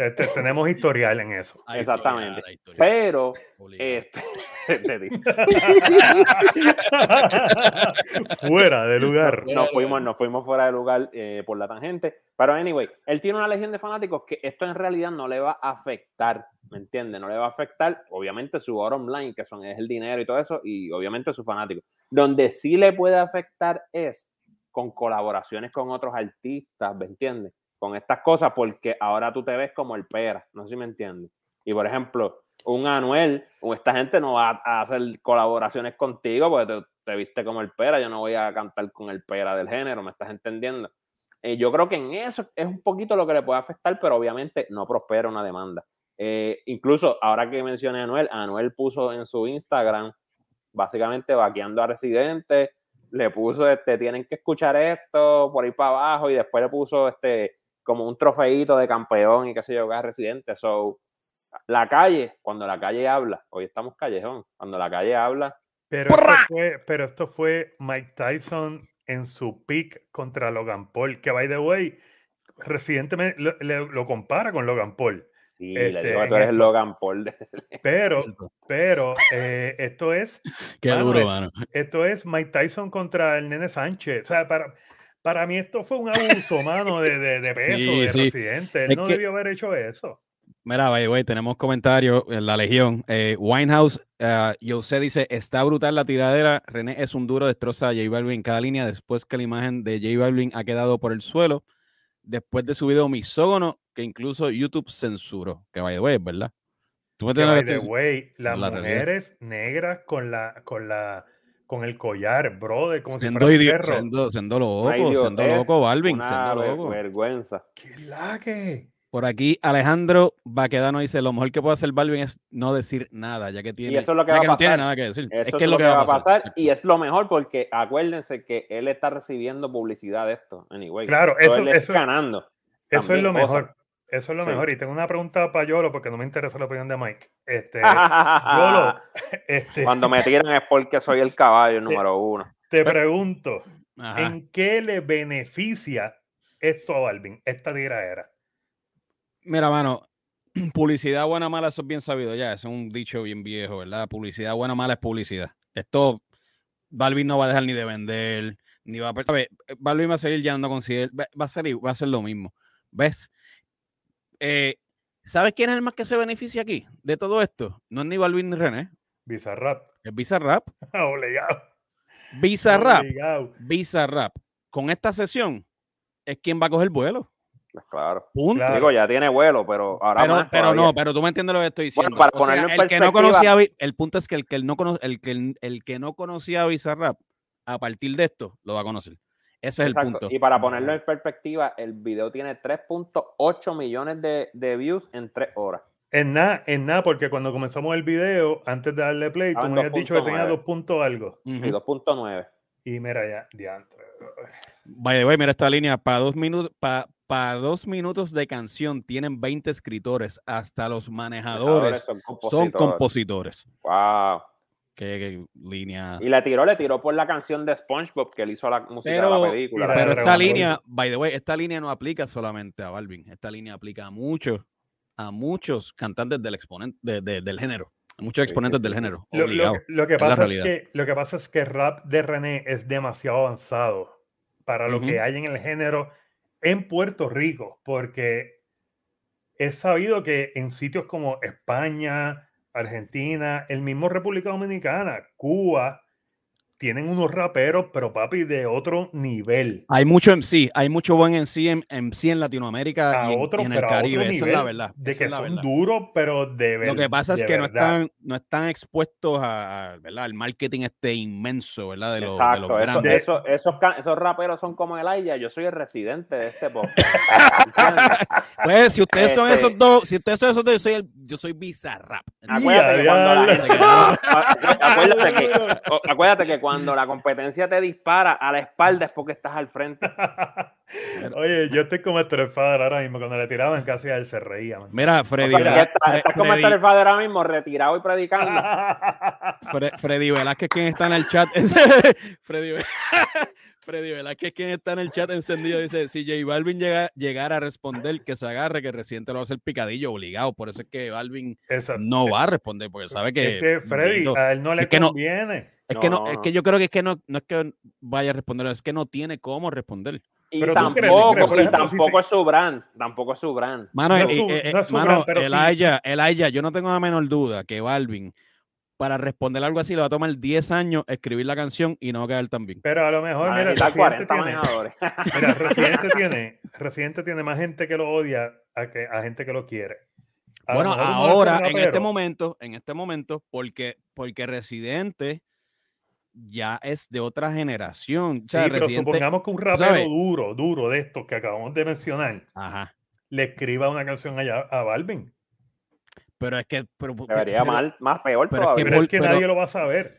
te- te- tenemos historial en eso. Hay Exactamente. Pero, este, Fuera de lugar. nos fuimos, nos fuimos fuera de lugar eh, por la tangente. Pero anyway, él tiene una legión de fanáticos que esto en realidad no le va a afectar, ¿me entiendes? No le va a afectar, obviamente, su bottom line, que son, es el dinero y todo eso, y obviamente sus fanáticos. Donde sí le puede afectar es con colaboraciones con otros artistas, ¿me entiendes? Con estas cosas, porque ahora tú te ves como el pera, no sé si me entiendes. Y por ejemplo, un Anuel, o esta gente no va a hacer colaboraciones contigo porque te, te viste como el pera, yo no voy a cantar con el pera del género, ¿me estás entendiendo? Eh, yo creo que en eso es un poquito lo que le puede afectar, pero obviamente no prospera una demanda. Eh, incluso ahora que mencioné a Anuel, Anuel puso en su Instagram, básicamente vaqueando a residentes, le puso, este, tienen que escuchar esto por ahí para abajo, y después le puso este, como un trofeito de campeón y qué sé yo, que es residente. So, la calle, cuando la calle habla, hoy estamos callejón, cuando la calle habla, Pero esto, fue, pero esto fue Mike Tyson en su pick contra Logan Paul, que by the way, recientemente lo, le- lo compara con Logan Paul. sí, le Este, digo que tú en eres el esto. Logan Paul. de- Pero, pero eh, esto es Qué Mano, duro, es- mano. esto es Mike Tyson contra el Nene Sánchez. O sea, para, para mí esto fue un abuso, mano, de, de, de peso Sí, de sí. residente. Él Es no que- debió haber hecho eso. Mira, by the way, tenemos comentarios en la Legión. Eh, Winehouse, uh, Jose dice, está brutal la tiradera. René es un duro, destroza a J Balvin cada línea después que la imagen de J Balvin ha quedado por el suelo. Después de su video misógono, que incluso YouTube censuró. Que by the way, verdad. ¿Tú me Que, by the way, las la realidad. mujeres negras con la, con la, con el collar, brother, como si Siendo, fuera un perro. siendo, siendo Una loco, siendo idiotez, loco, Balvin, una loco. vergüenza. ¡Qué laque! Por aquí, Alejandro Baquedano dice: Lo mejor que puede hacer Balvin es no decir nada, ya que tiene, eso es lo que va a no tiene nada que decir. Eso es que es lo que va a pasar. y es lo mejor porque acuérdense que él está recibiendo publicidad de esto, anyway. Claro, So, eso, él está eso, ganando. eso es lo cosas. mejor. Eso es lo Sí. mejor. Y tengo una pregunta para Yolo, porque no me interesa la opinión de Mike. Este, Yolo, este, Cuando me tiran es porque soy el caballo número uno. te pregunto, Ajá. ¿en qué le beneficia esto a Balvin, esta tiraera? Mira, mano, publicidad buena o mala, eso es bien sabido ya. Es un dicho bien viejo, ¿verdad? Publicidad buena o mala es publicidad. Esto, Balvin no va a dejar ni de vender, ni va a. ¿sabes? Balvin va a seguir llenando con si va va a ser, i- va a ser lo mismo. ¿Ves? Eh, ¿Sabes quién es el más que se beneficia aquí de todo esto? No es ni Balvin ni René, Bizarrap. es Bizarrap. Obligado. Bizarrap, Obligado. Bizarrap. Con esta sesión es quien va a coger vuelo. Pues claro. Punto. Claro. Digo, ya tiene vuelo, pero ahora pero, más pero no, pero tú me entiendes lo que estoy diciendo. Bueno, para O sea, el que no conocía, el punto es que el que él no cono- el que el, el que no conocía a Bizarrap, a partir de esto, lo va a conocer. Ese es Exacto. el punto. Y para ponerlo en perspectiva, el video tiene 3.8 millones de, de views en 3 horas. En nada, en nada, porque cuando comenzamos el video, antes de darle play, tú me habías dicho que tenía 2.9. dos puntos algo. Ujú. Y 2.9. Y mira ya, diantre. By the way, mira esta línea, para dos minutos, para dos minutos de canción tienen 20 escritores, hasta los manejadores Son son compositores. compositores. Wow. Qué, línea. Y le tiró, le tiró por la canción de SpongeBob que él hizo la música de Pero- la película. Pero de esta línea, by the way, esta línea no aplica solamente a Balvin. Esta línea aplica a muchos, a muchos cantantes del exponente de- de- del género. Muchos Sí, exponentes sí, del género. Lo, lo lo que pasa es que, lo que pasa es que el rap de René es demasiado avanzado para lo que hay en el género en Puerto Rico, porque es sabido que en sitios como España, Argentina, el mismo República Dominicana, Cuba, tienen unos raperos, pero papi, de otro nivel. Hay mucho MC, hay mucho buen MC en, MC en Latinoamérica A y en, otro, y en el pero a otro Caribe. Eso es la nivel, verdad. De que son verdad. duros, pero de verdad. Lo que pasa es que no están, no están expuestos a, a, ¿verdad? al marketing este inmenso, ¿verdad? De, los- de Exacto, los grandes. eso- esos, ca- esos raperos son como el Aya, yo soy el residente de este podcast. Pues si ustedes son Este- esos dos, si ustedes son esos dos, yo soy, el, yo soy Bizarrap. Acuérdate cuando acuérdate, que, o- acuérdate que cuando la competencia te dispara a la espalda es porque estás al frente. Oye, yo estoy como Esther Fader ahora mismo. Cuando le tiraban casi a él se reía. man. Mira, O Freddy, sea, Velá- estás, como Freddy- el Fader ahora mismo, retirado y predicando. Fre- Freddy Velázquez, quien está en el chat. Freddy, Ve- Freddy Velázquez, quien está en el chat encendido, dice: Si J Balvin llega, llegara a responder, que se agarre, que reciente lo va a hacer picadillo obligado. Por eso es que Balvin Exacto. no va a responder, porque sabe que. Es que Freddy, a él no le no- es que no, No, es no. que yo creo que es que no, no es que vaya a responder, es que no tiene cómo responder. Y Pero tampoco, crees, y si tampoco es su brand, tampoco es su brand. Mano, No es eh, su- eh, eh, no es su mano, el sí- Aya, el Aya, yo no tengo la menor duda que Balvin, para responder algo así, le va a tomar 10 años escribir la canción y no va a quedar tan bien. Pero a lo mejor, mira, Residente 40 tiene, manejadores. mira, Residente tiene, Residente tiene más gente que lo odia a, que, a gente que lo quiere. A Bueno, ahora, en este momento, en este momento, porque, porque Residente ya es de otra generación. O sea, Sí, pero Residente. supongamos que un rapero ¿sabes? duro, duro de estos que acabamos de mencionar, Ajá. le escriba una canción allá a Balvin. Pero es que. Pero, Debería pero- mal, más peor pero es que. Pero es que pero- nadie lo va a saber.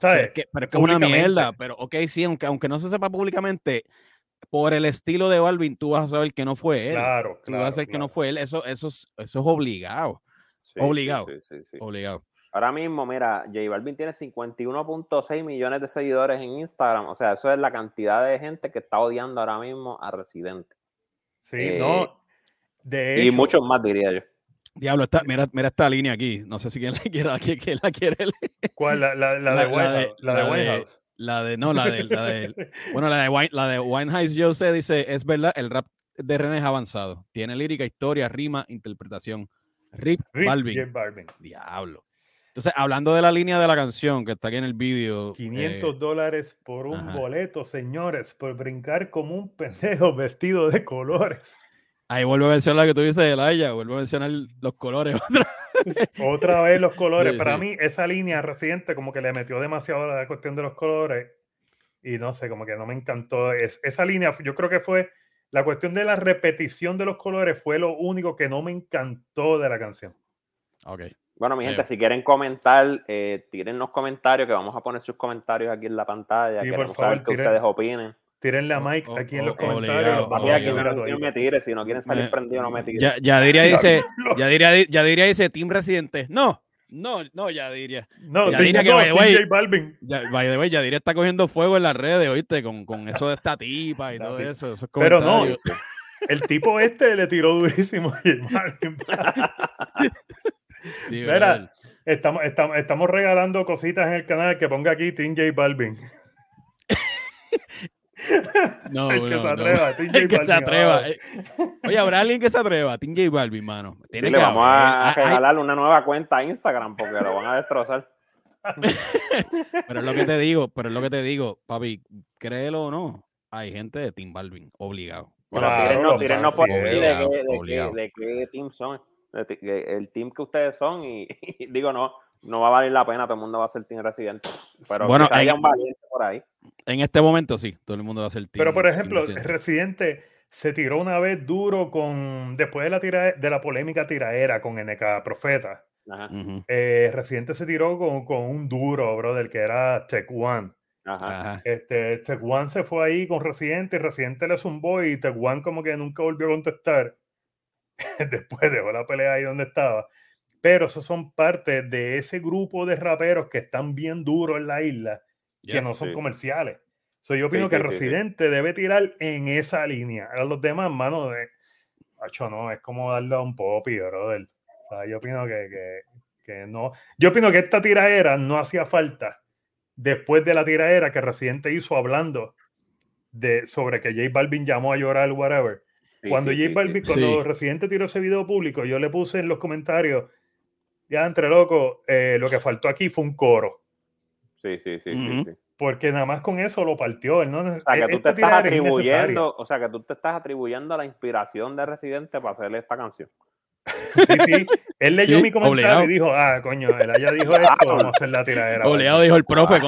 pero ¿Sabes? es que, pero es que es una mierda. Pero, ok, sí, aunque, aunque no se sepa públicamente, por el estilo de Balvin, tú vas a saber que no fue él. Claro, tú claro. vas a saber que no fue él. Eso, eso, es, eso es obligado. Sí, obligado. sí, sí, sí, sí. Obligado. Ahora mismo, mira, J Balvin tiene 51.6 millones de seguidores en Instagram. O sea, eso es la cantidad de gente que está odiando ahora mismo a Residente. Sí, Eh, no. De y muchos más, diría yo. Diablo, está, mira, mira esta línea aquí. No sé si quién la quiere, quién- quién la quiere leer. ¿cuál? La, la, la, La- de la White de- House, la de la de- White House. La de, no, la de, la de, bueno, la de, Wine, la de Winehouse yo sé, dice, es verdad, el rap de René es avanzado. Tiene lírica, historia, rima, interpretación. Rip, Rip Balvin. J Balvin. Diablo. Entonces, hablando de la línea de la canción que está aquí en el vídeo. 500 eh, dólares por un ajá. boleto, señores, por brincar como un pendejo vestido de colores. ahí vuelvo a mencionar lo que tú dices de Laia, vuelvo a mencionar los colores. otra Otra vez los colores. Sí, Para sí. mí, esa línea reciente como que le metió demasiado la cuestión de los colores. Y no sé, como que no me encantó. Es, esa línea, yo creo que fue la cuestión de la repetición de los colores fue lo único que no me encantó de la canción. Ok. Bueno, mi gente, si quieren comentar, eh, tiren los comentarios, que vamos a poner sus comentarios aquí en la pantalla. Sí, por favor, saber tiren- ustedes opinen. Tiren la mic aquí en los obligado, comentarios. Papi, vamos a aquí no, me tire, si no quieren salir Me- prendidos, no me tiren. Ya, Yadiria dice, Diablo. Yadiria, Yadiria dice, Team Residente. No, no, no, Yadiria. No, Ya diría que, no, by Balvin. Ya, by the way, Yadiria está cogiendo fuego en las redes, ¿oíste? Con, con eso de esta tipa y todo eso. Esos Pero no, el tipo este le tiró durísimo a J Balvin. Sí, Mira. Estamos, estamos, estamos regalando cositas en el canal que ponga aquí Team J Balvin. no, el que no, se no. atreva, Team J El que se atreva. eh. Oye, habrá alguien que se atreva. Team J Balvin, mano. Tiene Sí, que le vamos haber. a Hay- hay- regalar una nueva cuenta a Instagram porque lo van a destrozar. pero es lo que te digo, pero es lo que te digo, papi, créelo o no, hay gente de Team Balvin, obligado. Bueno, Claro, tírennos, los tírennos por sí, de, qué, de, qué, obligado. de qué team son. Que- el team que ustedes son y, y digo, no, no va a valer la pena, todo el mundo va a ser team residente. Pero Bueno, haya en- un valiente por ahí. En este momento sí, todo el mundo va a ser Team Pero por ejemplo, Residente. Residente se tiró una vez duro con después de la tira, de la polémica tiraera con NK Profeta. Ajá, eh, Residente se tiró con, con un duro, brother, que era Tech One. ajá. Ajá. Este, Tech One se fue ahí con Residente y Residente le zumbó y Tech One como que nunca volvió a contestar. Después dejó la pelea ahí donde estaba. Pero esos son parte de ese grupo de raperos que están bien duros en la isla, que Ya, no son sí. comerciales. So, yo opino Sí, que sí, sí. Residente debe tirar en esa línea. A los demás, mano, de. Acho, no, es como darle a un popi, brother. O sea, yo opino que, que que no. Yo opino que esta tiraera no hacía falta después de la tiraera que Residente hizo hablando de sobre que J Balvin llamó a llorar, whatever. Sí, cuando sí, J Balvin, sí. cuando Sí. Residente tiró ese video público, yo le puse en los comentarios, ya entre loco, eh, lo que faltó aquí fue un coro. Sí, sí, sí, sí. Porque nada más con eso lo partió. él no, O sea, que tú te esta estás es atribuyendo, o sea, que tú te estás atribuyendo la inspiración de Residente para hacerle esta canción. Sí, sí. Él leyó Sí, mi comentario obligado. y dijo, ah, coño, él haya dijo esto, vamos a hacer la tiradera. Oleado vale". dijo el profe, el-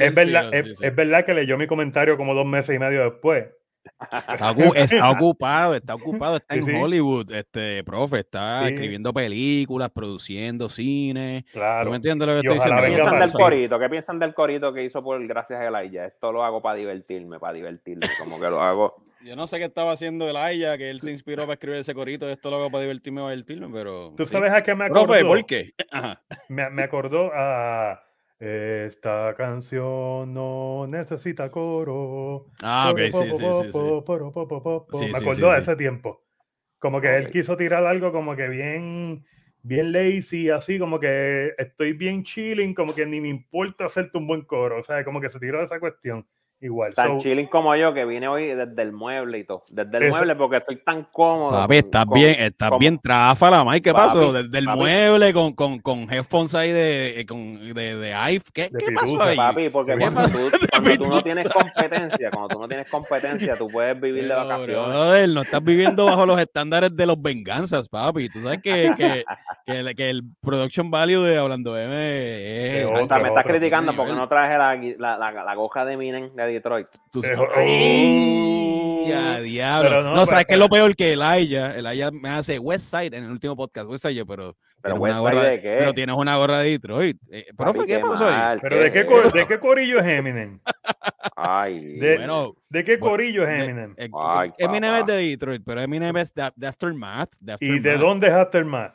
Es, verdad, sí, es, sí, sí. es verdad que leyó mi comentario como dos meses y medio después. Está, ocu- está ocupado, está ocupado, está en sí. Hollywood, este profe, está Sí. escribiendo películas, produciendo cine. ¿Tú Claro. me entiendes lo que Y estoy ¿Qué diciendo? venga piensan del el corito? ¿Qué piensan del corito que hizo por Gracias a Elijah? Esto lo hago para divertirme, para divertirme, como que lo hago. Yo no sé qué estaba haciendo el Aya, que él se inspiró para escribir ese corito, esto lo hago para divertirme, para divertirme, pero... ¿Tú sí. sabes a qué me acordó? Profe, ¿por qué? Ajá. Me, me acordó a esta canción no necesita coro. Ah, ok, sí, sí, sí, Me sí, acordó sí, a sí. ese tiempo. Como que él quiso tirar algo como que bien, bien lazy, así como que estoy bien chilling, como que ni me importa hacerte un buen coro. O sea, como que se tiró esa cuestión. Igual. Tan So, chilling como yo que vine hoy desde el mueble y todo. Desde el mueble porque estoy tan cómodo. Papi, estás con- bien, estás bien tráfala, Mike. ¿Qué Papi, pasó? Desde el papi. mueble con, con, con headphones ahí de, eh, con, de, de iPhone. ¿Qué, De ¿qué pasó ahí? Papi, porque ¿Qué cuando tú, cuando tú no tienes competencia, cuando tú no tienes competencia, tú puedes vivir de vacaciones. brother, no estás viviendo bajo los estándares de los venganzas, papi. Tú sabes que, que, que, el, que el production value de Hablando M es... De O sea, otro, me estás criticando porque no traje la, la, la, la goja de Minen de Detroit. Tú Eh, sabes- oh. ¡Ay, a diablo! Pero no, no, ¿sabes pero- qué es lo peor que Elijah? Elijah me hace Westside en el último podcast, Westside, pero, Pero tienes una gorra de qué? pero tienes una gorra de Detroit. Eh, profe, Papi, ¿qué pasó ahí? mal, Pero ¿de qué, cor- ¿de qué corillo es Eminem? Ay, De- Bueno, ¿De qué corillo es de- Eminem? eh, Ay, Eminem papá. es de Detroit, pero Eminem es de, de Aftermath. de ¿Y de dónde es Aftermath?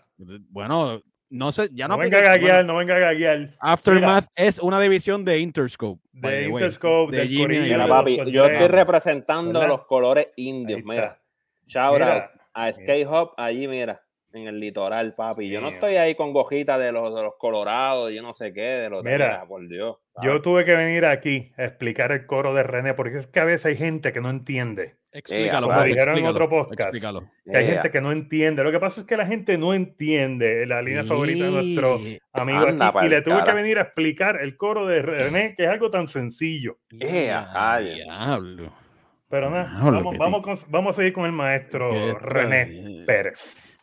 Bueno, no sé, ya no, No venga a gaguear, bueno, no venga a gaguear. Aftermath es una división de Interscope. De the way, Interscope, del Jimmy Mira, de papi, yo estoy representando ¿Verdad? los colores indios. Mira, shout Mira. out a Skate Hop allí, mira, en el litoral, papi. Yo no estoy ahí con gojitas de los, de los colorados, yo no sé qué, de los de Mira, por Dios. Yo tuve que venir aquí a explicar el coro de René, porque es que a veces hay gente que no entiende. Explícalo, como dijeron en otro podcast. Explícalo. Que hay gente que no entiende. Lo que pasa es que la gente no entiende la línea favorita de nuestro amigo Anda aquí. Y le tuve que cara. venir a explicar el coro de René, que es algo tan sencillo. Eh, calle. diablo. Pero nada, vamos, que vamos, con- vamos a seguir con el maestro Qué René Pérez.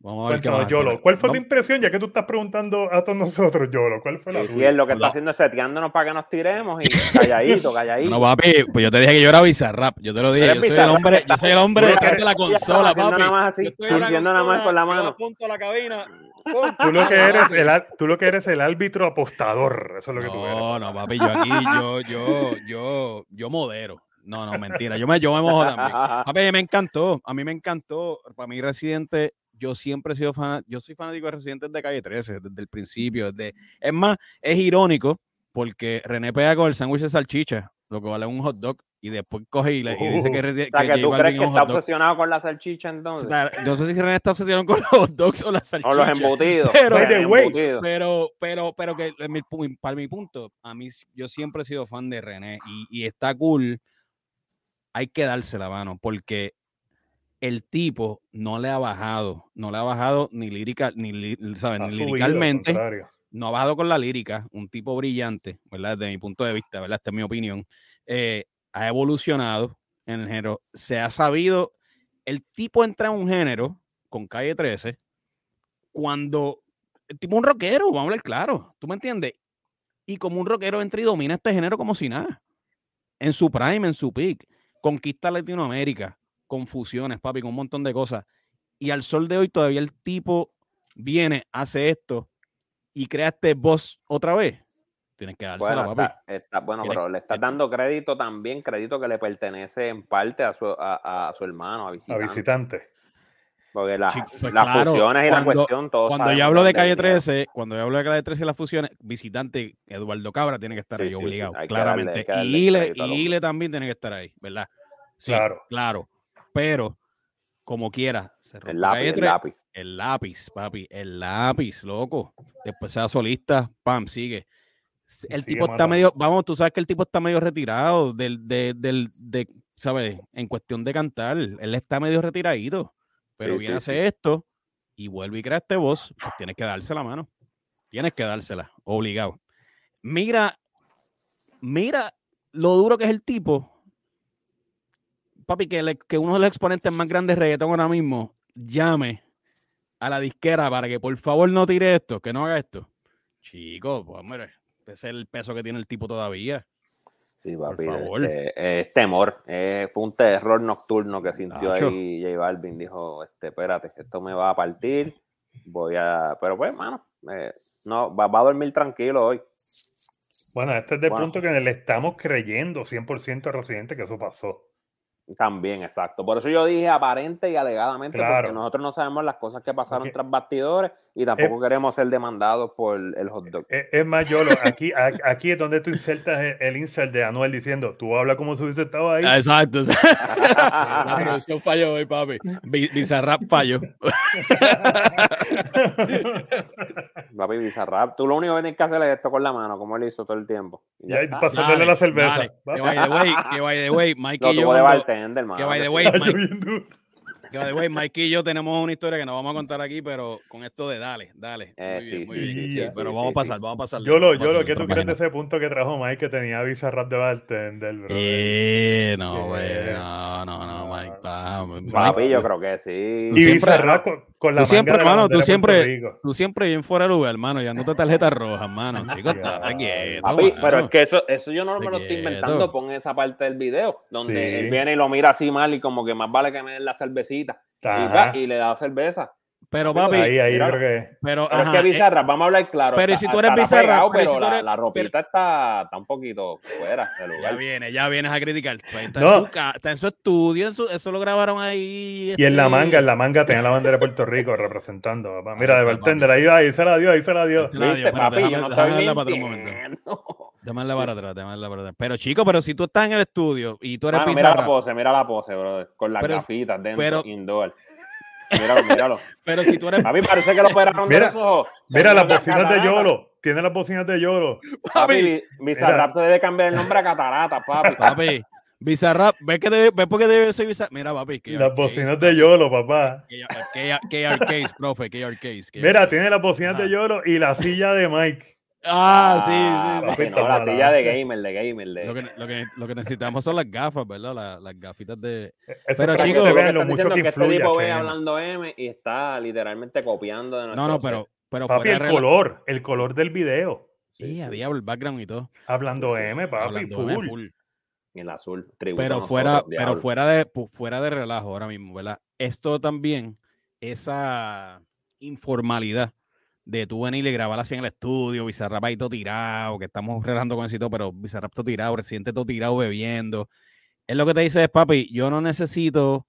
Vamos a ver qué Cuéntanos. Yolo. ¿Cuál fue tu Vamos- impresión? Ya que tú estás preguntando a todos nosotros, Yolo. ¿Cuál fue la Sí, él lo que está No. haciendo es seteándonos para que nos tiremos y calladito, calladito. No, papi, pues yo te dije que yo era Bizarrap. Yo te lo dije. Yo soy el hombre, yo soy el hombre detrás de la consola, papi. nada más así, haciendo nada más con la mano. apunto a la cabina. Tú lo, que eres el, tú lo que eres el árbitro apostador. Eso es lo que tú eres. No, no, papi, yo aquí, yo, yo, yo, yo modero. No, no, mentira. Yo me, yo me mojo también. Papi, a mí me encantó. A mí me encantó. Para mí, Residente, yo siempre he sido fan. Yo soy fanático de Residentes de Calle 13 desde el principio. Desde, es más, es irónico porque René pega con el sándwich de salchicha, lo que vale un hot dog, y después coge y, le, y dice que, Uh, O sea, que J tú crees es que está obsesionado con la salchicha entonces. O sea, No sé si René está obsesionado con los hot dogs o las o salchichas. los embutidos. Pero- way. Pero, pero, pero que mi para mi punto, a mí yo siempre he sido fan de René y, y está cool. Hay que darse la mano porque el tipo no le ha bajado, no le ha bajado ni lírica, ni, ¿sabes? Ni liricalmente, no ha bajado con la lírica, un tipo brillante, ¿verdad? Desde mi punto de vista, ¿verdad? Esta es mi opinión. Eh, ha evolucionado en el género, se ha sabido, el tipo entra en un género con Calle 13 cuando el tipo es un rockero, vamos a hablar claro, ¿tú me entiendes? Y como un rockero entra y domina este género como si nada, en su prime, en su peak, conquista Latinoamérica, con fusiones, papi, con un montón de cosas. Y al sol de hoy todavía el tipo viene, hace esto y crea este boss otra vez. Tienes que dársela, Bueno, papi. está, está- bueno, Tienes- pero le estás dando crédito también, crédito que le pertenece en parte a su, a, a su hermano, a A visitante. visitante. Porque las, pues las claro, fusiones y la cuestión, todos Cuando yo hablo de calle vinieron. 13, cuando yo hablo de calle 13 y las fusiones, visitante Eduardo Cabra tiene que estar Sí, ahí sí, obligado, claramente. darle y Ile, y. Ile también tiene que estar ahí, ¿verdad? Sí, Claro. claro. Pero como quiera. Se El rompe lápiz, el 3, lápiz. el lápiz, papi, el lápiz, loco. Después sea solista, pam, sigue. El Sigue tipo está medio, vamos, tú sabes que el tipo está medio retirado del, de, del, de, ¿sabes? En cuestión de cantar, él está medio retiradito, pero Sí, viene a sí, hacer esto y vuelve y crea este voz, pues tienes que darse la mano. Tienes que dársela, obligado. Mira, mira lo duro que es el tipo. Papi, que, le- que uno de los exponentes más grandes de reggaetón ahora mismo llame a la disquera para que por favor no tire esto, que no haga esto. Chico, pues hombre, ese es el peso que tiene el tipo todavía. Sí, papi. favor. este, es temor. eh, fue un terror nocturno que sintió Nacho. ahí J Balvin. Dijo, este, espérate, esto me va a partir. Voy a... Pero pues, mano, eh, no, va, va a dormir tranquilo hoy. Bueno, este es de Bueno. punto que le estamos creyendo 100% a Residente que eso pasó. También, exacto. Por eso yo dije aparente y alegadamente, Claro. porque nosotros no sabemos las cosas que pasaron tras bastidores y tampoco queremos ser demandados por el hot dog. Es, es más, Yolo, aquí, aquí es donde tú insertas el, el insert de Anuel diciendo, tú hablas como si hubiese estado ahí. Ah, Exacto. La producción falló hoy, papi. Bi- Bizarrap falló. Papi, Bizarrap, tú lo único que tienes que hacer es esto con la mano, como él hizo todo el tiempo. Y Ya, ya pasándole Dale, la cerveza. dale. Que by the way, que by the way, Mike y yo. cuando- mano. que by the way. Está Mike- Que, Mike y yo tenemos una historia que no vamos a contar aquí, pero con esto de dale, dale. Eh, muy bien, sí, muy sí, bien. sí, Sí, sí, pero sí, vamos a pasar, sí. vamos a pasar. A Yolo, pasar ¿qué a tú crees de ese punto que trajo Mike que tenía Bizarrap de bartender, bro? Eh, no, güey. No, no, no, Mike. pa- Mike, Papi, yo creo que sí. Y siempre- Bizarrap con, con la tú siempre, hermano, tú siempre-. Tú siempre bien fuera de lugar, hermano. Ya no te tarjetas rojas, hermano. Chicos, estate quieto, Papi, pero es que eso, eso yo no me lo estoy inventando. Pon esa parte del video donde él viene y lo mira así mal y como que más vale que me den la cervecita. Y, Ajá. va, y le da cerveza. Pero, papi, papi, Ahí, ahí, yo míralo. creo que. pero, Pero ajá, es que eh, Bizarrap, vamos a hablar claro. pero está- si tú eres estará Bizarrap, pegado, pero si pero tú eres- la, la ropita está, está un poquito fuera de Ya lugar. viene, ya vienes a criticar. Pues está, No. en su está en su estudio, en su- eso lo grabaron ahí. Y en la este, manga, en la manga tenía la bandera de Puerto Rico representando, papá. Mira, de Ah, papi. bartender, ahí, ahí se la dio, ahí se la dio. Ahí se la dio. ¿Viste, Espérate, papi? déjame- yo no déjame estoy darla para atrás un momento. darle para atrás, darle para atrás. Pero chico, pero si tú estás en el estudio y tú eres Mano, mira la pose, mira la pose, brother. Con las Pero- gafitas dentro, pero- indoor. Míralo, míralo. pero si tú eres A mí parece que lo operaron de Mira, los ojos. Mira las bocinas de. Yolo. Tiene las bocinas de Yolo. Papi, Bizarrap se debe cambiar el nombre a Catarata, papi. papi, Bizarrap, ¿ves, que debe- ves por qué debe ser Bizarrap? Mira, papi, KR Las Case, bocinas de Yolo, papá. KR KR Case, profe, KR Case. KR Mira, tiene las bocinas de. Yolo y la silla de Mike. Ah, sí, sí, sí. papi, Papito, no, la silla de gamer, de gamer. De... Lo que, lo, que, lo que necesitamos son las gafas, ¿verdad? La- las gafitas de. Eso Pero, chicos, que vean lo mucho diciendo que es que este influye. tipo ve hablando M y está literalmente copiando de nuestro No, no, pero, pero Papi, fuera el rela- color, el color del video. Sí, a diablo, el background y todo. Hablando M, papi, Hablando full. full. El azul, Pero nosotros, fuera, pero diablo. fuera de, fuera de relajo ahora mismo, ¿verdad? Esto también, esa informalidad de tú venir y grabar así en el estudio, Bizarrap ahí todo tirado, que estamos relajando con eso pero Bizarrap todo tirado, Residente todo tirado bebiendo. Es lo que te dice papi, yo no necesito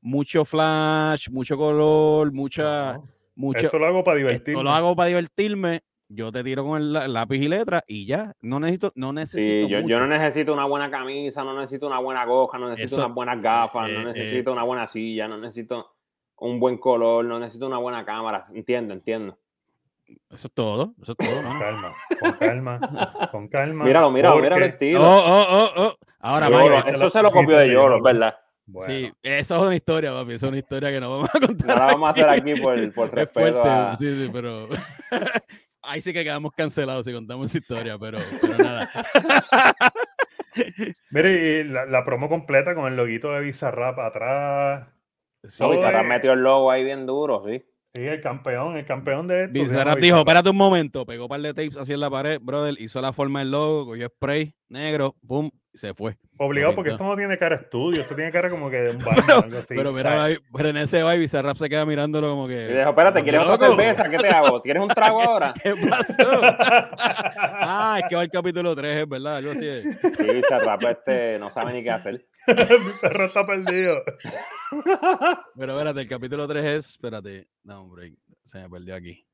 mucho flash, mucho color, mucha, No, mucho. Esto lo hago para Esto divertirme. lo hago para divertirme. Yo te tiro con el lápiz y letra y ya. No necesito, no necesito. Sí, yo, yo no necesito una buena camisa, no necesito una buena goja, no necesito Eso- unas buenas gafas, eh, no eh, necesito una buena silla, no necesito un buen color, no necesito una buena cámara. Entiendo, entiendo. Eso es todo. Eso es todo, Con calma, con calma, con calma. Míralo, míralo, porque- míralo el estilo. Oh, oh, oh, oh. Ahora, eso se lo copió de Yolo. ¿verdad? Bueno, Sí, eso es una historia, papi. Eso es una historia que no vamos a contar. No la vamos a hacer aquí por, por Es respeto fuerte, a... sí, sí, pero ahí sí que quedamos cancelados si contamos esa historia, pero, pero nada. Mire, y la, la promo completa con el loguito de Bizarrap atrás. Sí, No, Bizarrap metió el logo ahí bien duro, sí. Sí, el campeón, el campeón de esto. Bizarrap dijo, espérate un momento, pegó un par de tapes así en la pared, brother, hizo la forma del logo, cogió spray negro, pum, se fue. Obligado, porque esto no tiene cara de estudio, esto tiene cara como que de un baño o algo así. pero mira, pero en ese va y Bizarrap se queda mirándolo como que... Y dijo, espérate, ¿quieres otra "Loco, cerveza? ¿Qué te hago? ¿Quieres un trago ahora? ¿Qué pasó? ah, es que va el capítulo 3, es verdad, algo así es. Sí, Bizarrap este no sabe ni qué hacer. Bizarrap está perdido. Pero espérate, el capítulo 3 es. Espérate, no, break. Se me perdió aquí.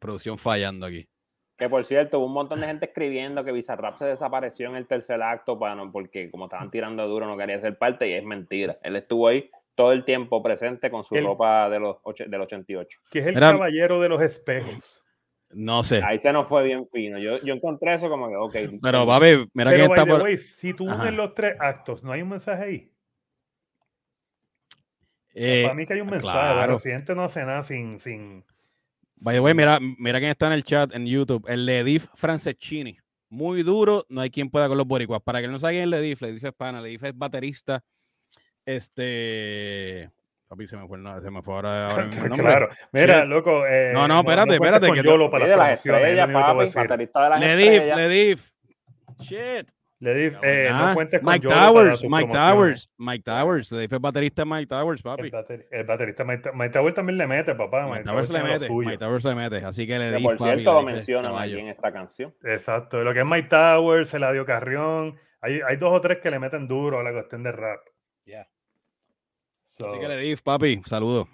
Producción fallando aquí. Que por cierto, hubo un montón de gente escribiendo que Bizarrap se desapareció en el tercer acto para no, porque como estaban tirando duro no quería ser parte y es mentira. Él estuvo ahí todo el tiempo presente con su El- ropa de los, del 88. Que es el caballero de los espejos. No sé. Ahí se nos fue bien fino. Yo, yo encontré eso como que, ok. Pero, papi, mira Pero, by está por. way, si tú unes los tres actos, ¿no hay un mensaje ahí? eh, Para mí que hay un mensaje. claro. El residente no hace nada sin... sin... By the way, mira, mira quién está en el chat en YouTube. El Ledif Franceschini. Muy duro, no hay quien pueda con los boricuas. Para que no saben quién es Ledif, Ledif es pana, Ledif es baterista. Este. Papi, se me fue, el no- se me fue ahora, ahora mismo el nombre. claro. Mira, loco. eh, No, no, espérate, espérate, con que Yolo no- para las las lo estrellas, papi. Baterista de las Ledif, estrellas. Ledif. Shit. Le di, Ah, eh, no cuentes con Mike Towers, Mike promociones. Towers, Mike Towers. Ledif es baterista de Mike Towers, papi. El, bater- el baterista Mike, Mike Towers también le mete, papá. Mike Towers le mete, suyo. Mike Towers le mete. Así que Que Ledif, por papi, cierto, lo mencionan aquí en esta canción. Exacto. Lo que es Mike Towers, Eladio Carrión. Hay, hay dos o tres que le meten duro a la cuestión de rap. Yeah. So, Así que le di, papi, saludos.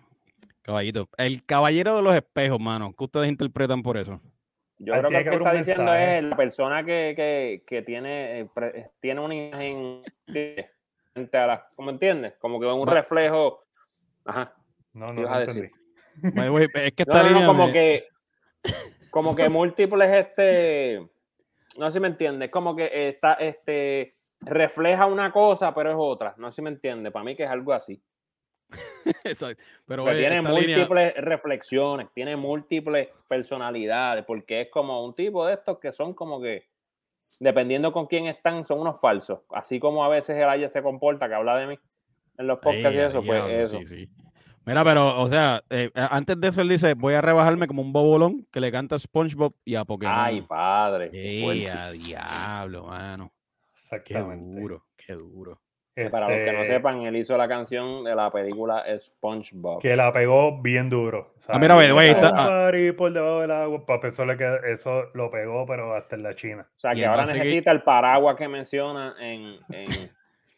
Caballito. El caballero de los espejos, mano. ¿Qué ustedes interpretan por eso? Yo creo que lo que está diciendo mensaje. es la persona que, que, que tiene, eh, pre- tiene una imagen frente a la, ¿cómo entiendes? Como que un reflejo. Ajá. no, ¿qué no, no entendí. way, es que No, esta no, como me- que, como que múltiples, este, no sé si me entiendes, como que está, este, refleja una cosa, pero es otra. No sé si me entiendes. Para mí que es algo así. Exacto. Pero oye, tiene línea- múltiples reflexiones, tiene múltiples personalidades, porque es como un tipo de estos que son como que, dependiendo con quién están, son unos falsos. Así como a veces el Aya se comporta, que habla de mí en los podcasts y eso, pues eso. sí, sí. Mira, pero, o sea, eh, antes de eso él dice, voy a rebajarme como un bobolón que le canta a SpongeBob y a Pokémon. Ay, padre. Ey, a diablo, mano. Qué duro, qué duro. Para los que no Este, sepan, él hizo la canción de la película SpongeBob. Que la pegó bien duro. Ah, mira, güey, güey, por debajo del agua. Para pensarle que eso lo pegó, pero hasta en la China. O sea, que ahora necesita el paraguas que menciona en, en,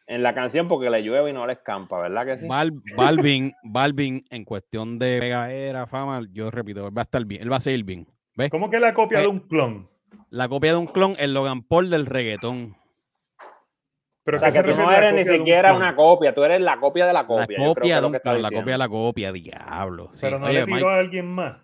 en la canción porque le llueve y no le escampa, ¿verdad que sí? Val- Balvin, Balvin, en cuestión de pegadera, fama, yo repito, él va a estar bien, él va a seguir bien. ¿Ves? ¿Cómo que la copia Eh, de un clon? La copia de un clon, el Logan Paul del reggaetón. Pero O sea, ¿qué se que tú no eres ni un siquiera una copia, tú eres la copia de la La copia. que copia de un clon, la copia de la copia, diablo. sí. Pero no Oye, le tiró Mike, a alguien más.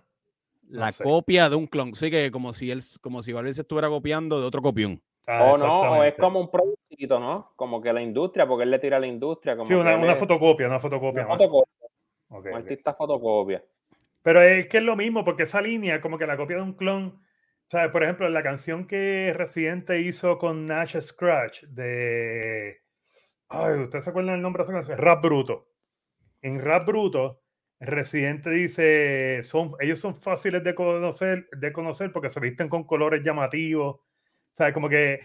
la sé. copia de un clon. Sí, que como si él, como si se estuviera copiando de otro copión. Ah, O no, o es como un producto, ¿no? Como que la industria, porque él le tira a la industria. Como Sí, una, una fotocopia, una fotocopia. una más. fotocopia, Ok, un artista fotocopia. Pero es que es lo mismo, porque esa línea, como que la copia de un clon. ¿Sabes? Por ejemplo, la canción que Residente hizo con Nash Scratch de. Ay, ¿ustedes se acuerdan el nombre de esa canción? Rap Bruto. En Rap Bruto, Residente dice: son, ellos son fáciles de conocer, de conocer porque se visten con colores llamativos. ¿Sabes? Como que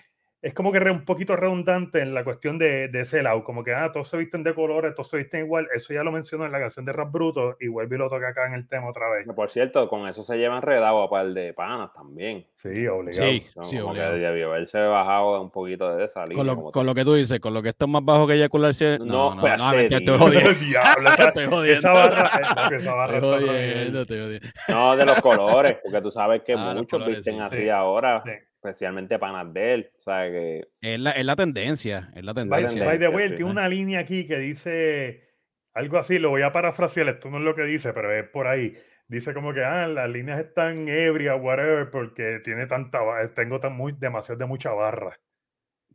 es como que re- un poquito redundante en la cuestión de, de ese lado. Como que, ah, todos se visten de colores, todos se visten igual. Eso ya lo mencionó en la canción de Rap Bruto y vuelve y lo toca acá en el tema otra vez. Que, Por cierto, con eso se llevan enredado a par de panas también. Sí, obligado. Sí, sí, como que obligado. debió haberse bajado un poquito de esa línea. Con lo, con lo que tú dices, con lo que está más bajo que eyacularse. No, No, no, pues, no, sí. estoy jodiendo. Diablo, esa, Estoy jodiendo. esa barra, eh, esa barra Estoy está jodiendo, jodiendo. estoy jodiendo. No, de los colores, porque tú sabes que Ah, muchos colores, visten sí, así sí. ahora, Sí. Especialmente panas de él. O sea, que Es la, es la tendencia, es la By, tendencia. by the way, sí, tiene sí. una línea aquí que dice algo así, lo voy a parafrasear, esto no es lo que dice, pero es por ahí. Dice como que, ah, las líneas están ebrias, whatever, porque tiene tanta, tengo tan muy, demasiado de mucha barra.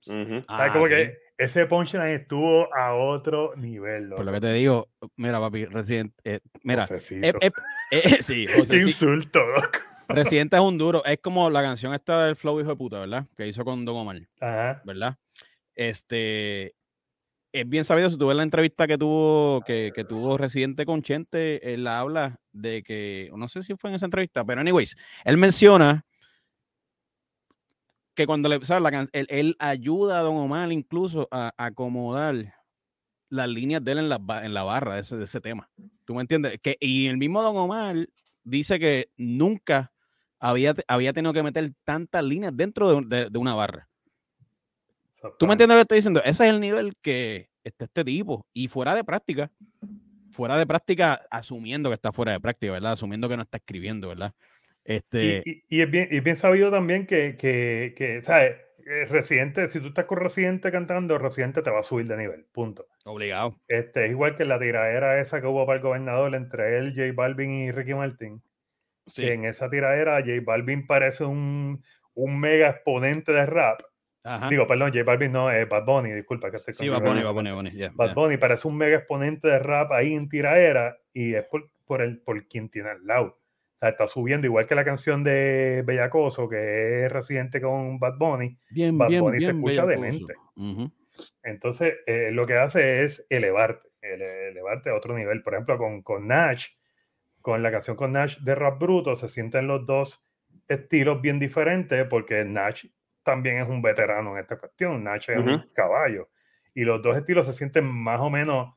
ujú. ¿Sabes? Ah, como sí. que ese punchline estuvo a otro nivel. Por lo que te digo, mira, papi, Resident, eh, mira, eh, eh, eh, sí, José, Qué insulto, loco. Residente es un duro, es como la canción esta del Flow Hijo de Puta, ¿verdad? Que hizo con Don Omar, Ajá. ¿verdad? Este, es bien sabido, si tú ves la entrevista que tuvo, que, que tuvo Residente con Chente, él habla de que, no sé si fue en esa entrevista, pero anyways, él menciona que cuando le, ¿sabes? La él, él ayuda a Don Omar incluso a, a acomodar las líneas de él en la, en la barra de ese, de ese tema. ¿Tú me entiendes? Que, y el mismo Don Omar dice que nunca había, había tenido que meter tantas líneas dentro de, de- de una barra. ¿Tú me entiendes lo que estoy diciendo? Ese es el nivel que está este tipo. Y fuera de práctica, fuera de práctica, asumiendo que está fuera de práctica, ¿verdad? Asumiendo que no está escribiendo, ¿verdad? Este, Y, y- y es bien, y es bien sabido también que, que, que, ¿sabes? eh, Residente, si tú estás con Residente cantando, Residente te va a subir de nivel, punto. Obligado. Este, es igual que la tiradera esa que hubo para el gobernador entre él, J Balvin y Ricky Martin. Sí. Que en esa tiradera J Balvin parece un, un mega exponente de rap. Ajá. Digo, perdón, J Balvin no, es Bad Bunny, disculpa que estoy sí, a poner, va a poner. ya, Bad ya. Bunny parece un mega exponente de rap ahí en tiraera y es por, por, el, por quien tiene al lado. O sea, está subiendo, igual que la canción de Bellacoso, que es residente con Bad Bunny. Bien, Bad bien, Bunny se bien escucha bellacoso. demente. Ujú. Entonces, eh, lo que hace es elevarte, ele- elevarte a otro nivel. Por ejemplo, con, con Nash, con la canción con Nash de Rap Bruto, se sienten los dos estilos bien diferentes porque Nash también es un veterano en esta cuestión. Nash es un Ujú. caballo. Y los dos estilos se sienten más o menos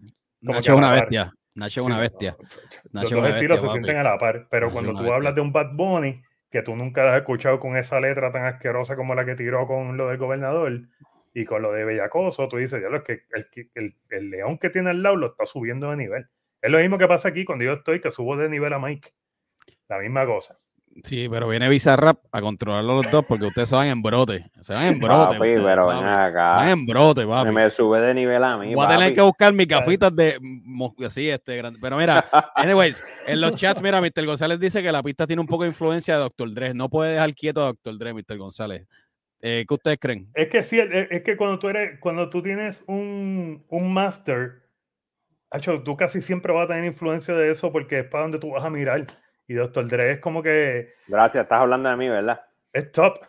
como que es una bestia. Nacho es Sí, una bestia. no, Nacho Los dos estilos bestia, se papi. sienten a la par. Pero cuando tú hablas de un Bad Bunny, que tú nunca has escuchado con esa letra tan asquerosa como la que tiró con lo del gobernador y con lo de Bellacoso, tú dices, diablo, es que el, que- el- el león que tiene al lado lo está subiendo de nivel. Es lo mismo que pasa aquí cuando yo estoy, que subo de nivel a Mike. La misma cosa. Sí, pero viene Bizarrap a controlarlo los dos porque ustedes se van en brote. Se van en brote. Papi, ustedes, pero papi. ven Van acá. en brote, papi. Me sube de nivel a mí. Voy a tener que buscar mis gafitas de así, este, grande. Pero mira, anyways, en los chats, mira, Mr. González dice que la pista tiene un poco de influencia de Dr. Dre. No puede dejar quieto a Dr. Dre, Mr. González. Eh, ¿Qué ustedes creen? Es que sí, es es que cuando tú eres, cuando tú tienes un, un master, Acho, tú casi siempre vas a tener influencia de eso porque es para donde tú vas a mirar. Y Doctor Dre es como que Gracias, estás hablando de mí, ¿verdad? es top.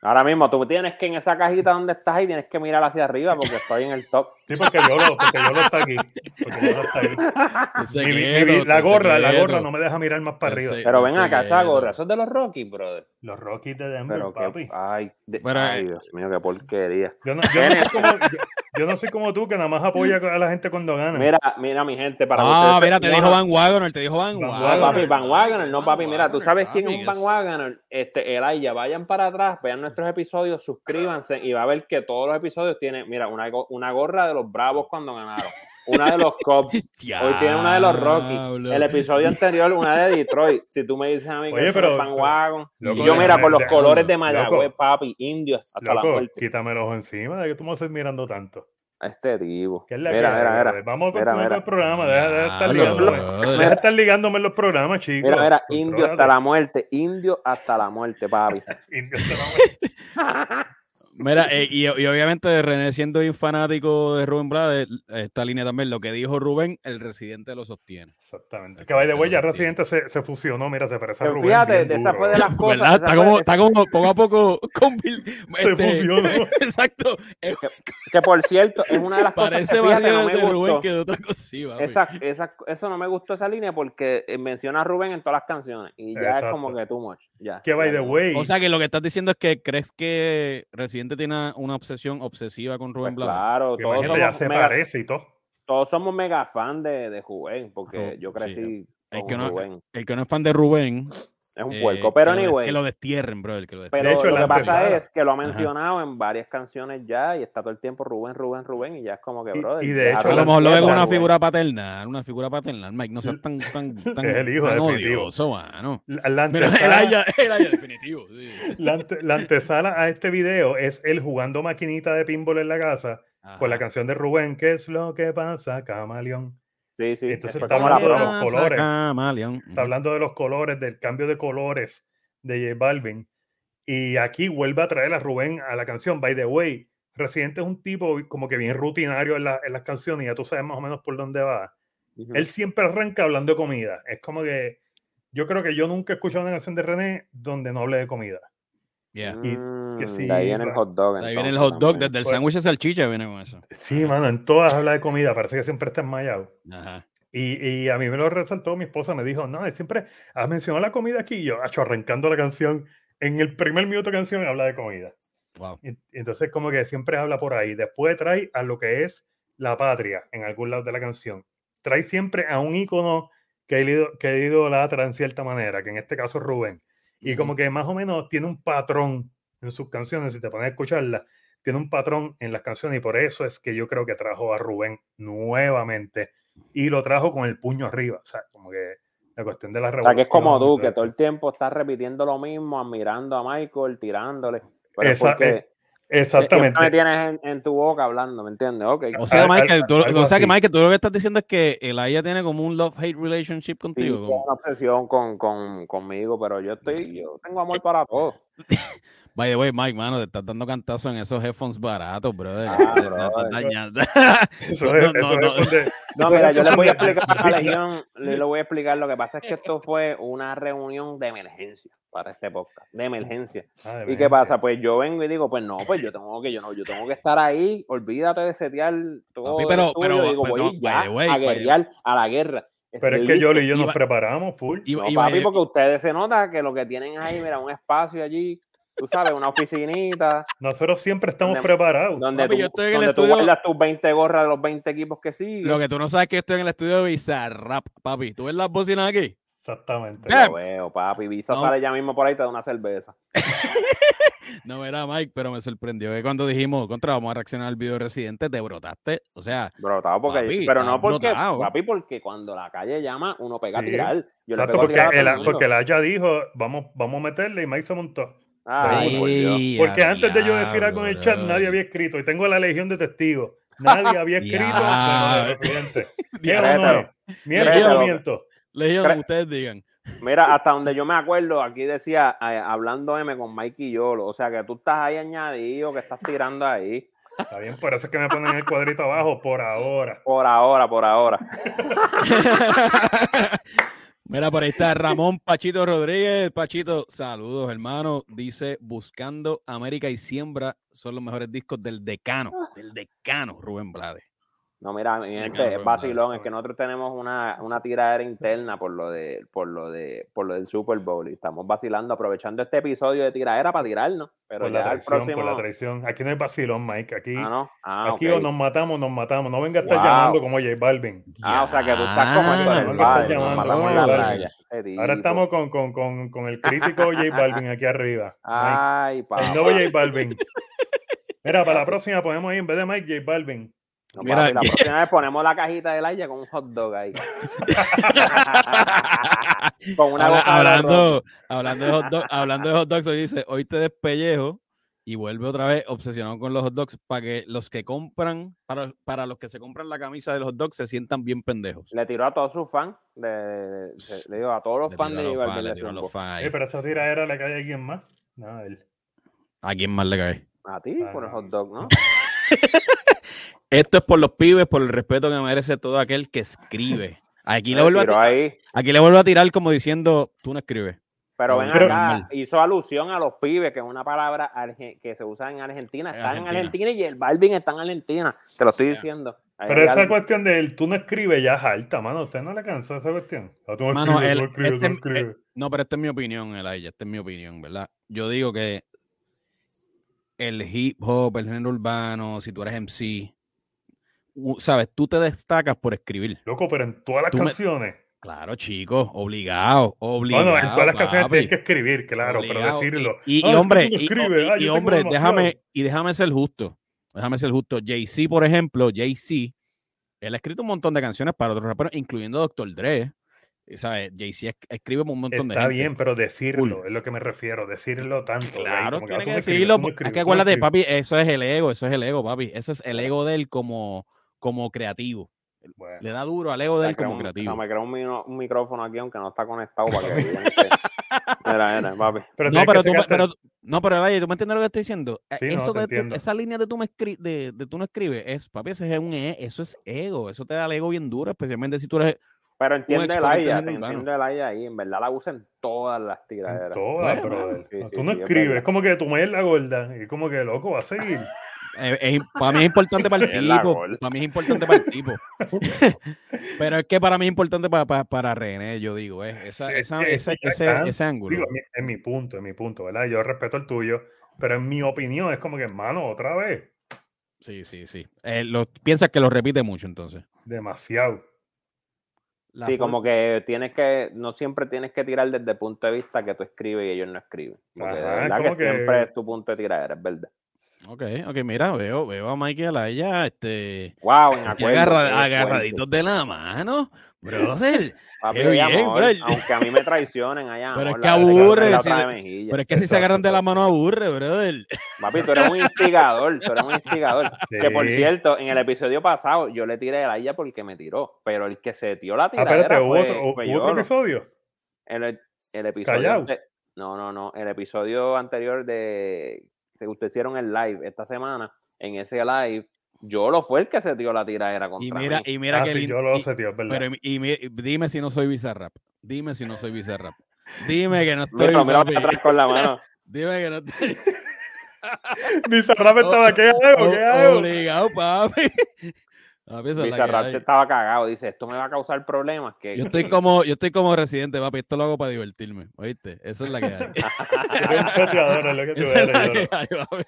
Ahora mismo tú tienes que en esa cajita donde estás ahí tienes que mirar hacia arriba porque estoy en el top. Sí, porque yo lo, porque yo lo está aquí. Porque yo lo está ahí. Mi- la gorra, la gorra no me deja mirar más para arriba. Ese- Pero ven acá, esa gorra, eso es de los Rockies, brother. Los Rockies de Denver, Pero que, papi. ay, de- ay, Dios mío, qué porquería. Yo no, yo, no como, yo, yo no soy como tú, que nada más apoya a la gente cuando gana. Mira, mira mi gente, para que Ah, ustedes mira, te dijo Van Wagoner, te dijo Van Van No, Wagoner. papi, Van Wagoner, no, Van papi, mira, tú sabes quién es un Van Wagoner, este, Elaya, vayan para atrás, vean nuestros episodios, suscríbanse y va a ver que todos los episodios tienen, mira, una, una gorra de los Bravos cuando ganaron, una de los Cubs, hoy tiene una de los Rockies, el episodio anterior una de Detroit, si tú me dices a mí que Oye, eso pero- es Van Wagon, Loco, y yo mira, por los déjame- colores de. Mayagüez, papi, indios, hasta la muerte, quítame los encima, de que tú me haces mirando tanto. este tipo, ¿Qué es la mira, que mira, mira? Vamos a continuar mira. con el programa, deja, deja de estar ligándome. Deja de estar ligándome en los programas, chicos. mira, mira, indio hasta la muerte, indio hasta la muerte, papi. Indio hasta la muerte. Mira, eh, y, y obviamente René siendo bien fanático de Rubén Blades, esta línea también, lo que dijo Rubén, el residente lo sostiene. Exactamente. Que vaya de huella, Pero Residente se, se fusionó, mira, se parece a Rubén. fíjate, de esa fue de las cosas. Está como, está como poco a poco convil- Se este, fusionó. Exacto. Que por cierto, es una de las cosas Parece que más fíjate, no me de Rubén gustó. que de otra cosa. sí. Esa, esa- eso no me gustó esa línea porque eh, menciona a Rubén en todas las canciones y ya Exacto. es como que too much. Ya, Que by the way, O sea que lo que estás diciendo es que crees que Residente tiene una obsesión obsesiva con Pues Rubén Blades. claro, que todos imagínate, ya somos, se mega, parece y todo. todos somos mega fan de, de Rubén porque yo sí, crecí el que no- Rubén. El que no es fan de Rubén. Es un eh, puerco, pero que lo anyway. Que lo destierren, bro. El que lo destierren. Pero hecho, lo que pasa es que lo ha Ajá. mencionado en varias canciones ya y está todo el tiempo Rubén, Rubén, Rubén y ya es como que, Y- brother, y de hecho, a lo mejor lo ve quieto, como una figura paternal, una figura paternal, Mike. No seas tan, tan, tan, Es el hijo, tan definitivo. odioso, mano. La, la antesala, el definitivo. sí. la ante- la antesala a este video es él jugando maquinita de pinball en la casa con la canción de Rubén, ¿qué es lo que pasa, camaleón? Sí, sí. Entonces está hablando de los colores. Camaleón. Está hablando de los colores, del cambio de colores de J Balvin. Y aquí vuelve a traer a Rubén a la canción. By the way, Residente es un tipo como que bien rutinario en, la- en las canciones, y ya tú sabes más o menos por dónde va. Ujú. Él siempre arranca hablando de comida. Es como que yo creo que yo nunca he escuchado una canción de René donde no hable de comida. Yeah. y que Mm, sí, de ahí viene el hot dog. Ahí viene el entonces, hot dog, también. desde el Pues- sándwich de salchicha viene con eso. Sí, mano, en todas habla de comida. Parece que siempre está enmayado. Ajá. Y, y a mí me lo resaltó mi esposa, me dijo, no, siempre ha mencionado la comida aquí. Y yo, acho, arrancando la canción, en el primer minuto de canción habla de comida. Wow. Y- Entonces, como que siempre habla por ahí. Después trae a lo que es la patria en algún lado de la canción. Trae siempre a un ícono que que idolatra en cierta manera, que en este caso es Rubén. Y como que más o menos tiene un patrón en sus canciones, si te pones a escucharlas, tiene un patrón en las canciones y por eso es que yo creo que trajo a Rubén nuevamente y lo trajo con el puño arriba. O sea, como que la cuestión de la O revolución. sea, que es como tú, que todo el tiempo estás repitiendo lo mismo, admirando a Michael, tirándole. Pero es Esa- porque Exactamente. siempre me tienes en, en tu boca hablando, ¿me entiendes? Ok. O sea, Michael, tú, o sea que. Michael, tú lo que estás diciendo es que el Aya tiene como un love-hate relationship Sí, contigo. como- una obsesión con, con, conmigo, pero yo estoy, yo tengo amor para todos. By the way, Mike, mano, te estás dando cantazo en esos headphones baratos, brother. Ah, Te estás dañando. Eso No, es, no, eso no. es No, mira, yo les voy a explicar a la Legión, le lo voy a explicar. Lo que pasa es que esto fue una reunión de emergencia para este podcast, de emergencia. Ah, de ¿Y qué pasa? Pues yo vengo y digo, pues no, pues yo tengo que, yo no, yo tengo que estar ahí, olvídate de setear todo. Papi, el pero- pero- digo, pero voy no, ya way, a guerrear, a la guerra. Pero es que yo y yo nos Iba- preparamos full. Y- No, papi, porque ustedes se nota que lo que tienen ahí, mira, un espacio allí, tú sabes, una oficinita, Nosotros siempre estamos Donde- preparados. donde, Papi, tú, yo estoy en el donde tú estudio- guardas tus 20 gorras de los 20 equipos que siguen. Lo que tú no sabes es que yo estoy en el estudio de Bizarrap, papi. ¿Tú ves las bocinas aquí? Exactamente. Ya. Lo veo, papi. Visa No. sale ya mismo por ahí y te da una cerveza. No era Mike, pero me sorprendió que cuando dijimos, contra, vamos a reaccionar al video de Residente, te brotaste. O sea, Brotado porque. Papi, pero no porque. brotado. Papi, porque cuando la calle llama, uno pega a Sí. tirar. Yo le Exacto, pego a porque a el, porque el Haya dijo, vamos, vamos a meterle y Mike se montó. Ay, Dios. Ay, Porque a antes de yo decir algo en el chat, nadie había escrito. Y tengo la legión de testigos. Nadie había escrito. Residente. ¿Es o Diablo. no? ¿Miento Legión, Cre- ustedes digan. Mira, hasta donde yo me acuerdo, aquí decía, eh, hablando M con Mike y Yolo. O sea, que tú estás ahí añadido, que estás tirando ahí. Está bien, por eso es que me ponen el cuadrito abajo por ahora. Por ahora, por ahora. Mira, por ahí está Ramón Pachito Rodríguez. Pachito, saludos, hermano. Dice, buscando América y Siembra son los mejores discos del decano, del decano, Rubén Blades. No, mira, mi Venga, gente, es vacilón, es que nosotros tenemos una, una tiradera interna por lo de, por lo de, por lo del Super Bowl y estamos vacilando, aprovechando este episodio de tiradera para tirarnos. Pero Por la ya el traición, próximo. por la traición. Aquí no hay vacilón, Mike. Aquí, Ah, no. Ah, aquí o nos matamos, nos matamos. No venga a estar Wow. llamando como J Balvin. Ah, o sea que tú estás como el no, padre, estás nos llamando, no, la Balvin. Ahora estamos con, con, con, con el crítico J Balvin aquí arriba. Ay. El nuevo J Balvin. Mira, para la próxima ponemos ahí en vez de Mike J Balvin. No, Mira, papi, la próxima vez ponemos la cajita del aire con un hot dog ahí. con una Habla- de hablando, hablando, de hot dog- hablando de hot dogs, hoy dice, hoy te despellejo y vuelve otra vez obsesionado con los hot dogs para que los que compran, para, para los que se compran la camisa de los hot dogs se sientan bien pendejos. Le tiró a todos sus fans. de- le digo a todos los Le fans de a fans, le le tiró a los zumbó. fans. Pero esa tiradera le cae a alguien más. No, él. ¿A quién más le cae? A ti, por el hot dog, ¿no? Esto es por los pibes, por el respeto que merece todo aquel que escribe. Aquí le vuelvo a, tiró ti- ahí. aquí le vuelvo a tirar como diciendo, tú no escribes. Pero No, ven pero- acá, hizo alusión a los pibes, que es una palabra que se usa en Argentina. En Está en Argentina. Y el Balvin está en Argentina. Te lo estoy diciendo. Ahí Pero esa algo- cuestión de él, tú no escribes ya es alta, mano. ¿Usted no le cansa esa cuestión? Ah, no Mano, escribes, el- tú no escribes, tú no este-. No, pero esta es mi opinión, Elijah, esta es mi opinión, ¿verdad? Yo digo que el hip hop, el género urbano, si tú eres MC, sabes, tú te destacas por escribir. Loco, pero en todas las Tú me- canciones. Claro, chicos, obligado, obligado. no, en todas las canciones tienes que escribir, claro, obligado. pero decirlo. Y, "Ah, es que hombre, y- escribes, y- ah, y, hombre, demasiado". déjame, y déjame ser justo. Déjame ser justo. Jay-Z, por ejemplo, Jay-Z, él ha escrito un montón de canciones para otros raperos, incluyendo Dr. Dre. ¿Sabes? Jay-Z es- escribe un montón de Está bien, pero decirlo es lo que me refiero, decirlo tanto. Claro, tiene que decirlo. escribes, Es que acuérdate, papi, eso es el ego, eso es el ego, papi. Ese es el ego de él como, como creativo. Bueno, Le da duro al ego de él como un- creativo. no, me creó un, micrófono aquí, aunque no está conectado para que vean que- Mira, mira, papi. pero No, pero tú, me- pero, no, pero Elijah, ¿tú me entiendes lo que estoy diciendo? Sí, no, eso te de, entiendo. esa línea de tú, me escri- de, de tú no escribes, es, papi, ese es un e- eso es ego, eso te da el ego bien duro, especialmente si tú eres Pero entiende el te urbano. entiende el Aya ahí. En verdad la usa en todas las en tiraderas. todas, Bueno, brother. sí, sí, tú no es escribes, es como que tu es la gorda y como que loco va a seguir. Eh, es- para mí es importante para el Es tipo. Para mí es importante para el tipo. Pero es que para mí es importante para, para, para René, yo digo, eh, esa, Sí, esa- es que ese, ángulo. Digo, en mi, punto, en mi punto, ¿verdad? Yo respeto el tuyo, pero en mi opinión es como que, hermano, otra vez, Sí, sí, sí. Eh, lo, piensas que lo repite mucho entonces. demasiado. La Sí, for- como que tienes que, no siempre tienes que tirar desde el punto de vista que tú escribes y ellos no escriben. Porque de Ajá, es verdad que, como que- siempre es tu punto de tiradera, es verdad. Ok, ok, mira, veo, veo a Michael allá, este. Wow, en acuerdo, agarra- agarraditos de la mano, brother. Papi, Qué bien, amor, brother. aunque a mí me traicionen allá. Pero es amor, que aburre, la si. Pero es que si se agarran de la mano aburre, brother. Papi, tú eres un instigador, tú eres un instigador. Que por cierto, en el episodio pasado yo le tiré a ella porque me tiró, pero el que se tiró la Ah, tiradera espérate, ¿hubo fue, otro, fue hubo otro episodio? El, el episodio Callao. no, no, no. El episodio anterior de que ustedes hicieron el live esta semana, en ese live, yo lo fue el que se tiró la tiradera contra Y mira, mí. y mira ah, que sí, yo lo y- sé, tío, es verdad. Pero y mi- dime si no soy Bizarrap. Dime si no soy Bizarrap. Dime que no estoy. Mira, mira papi. para atrás con la mano. Dime que no estoy. Bizarrap estaba, ¿qué hago? ¿Qué hago? Obligado, papi. Papi, esa es la que Bizarrap estaba cagado. Dice, esto me va a causar problemas. Que... Yo estoy como, yo estoy como residente, papi. Esto lo hago para divertirme. ¿Oíste? Esa es la que hay. Seteador, es lo que tú Esa es eres, la que hay, papi.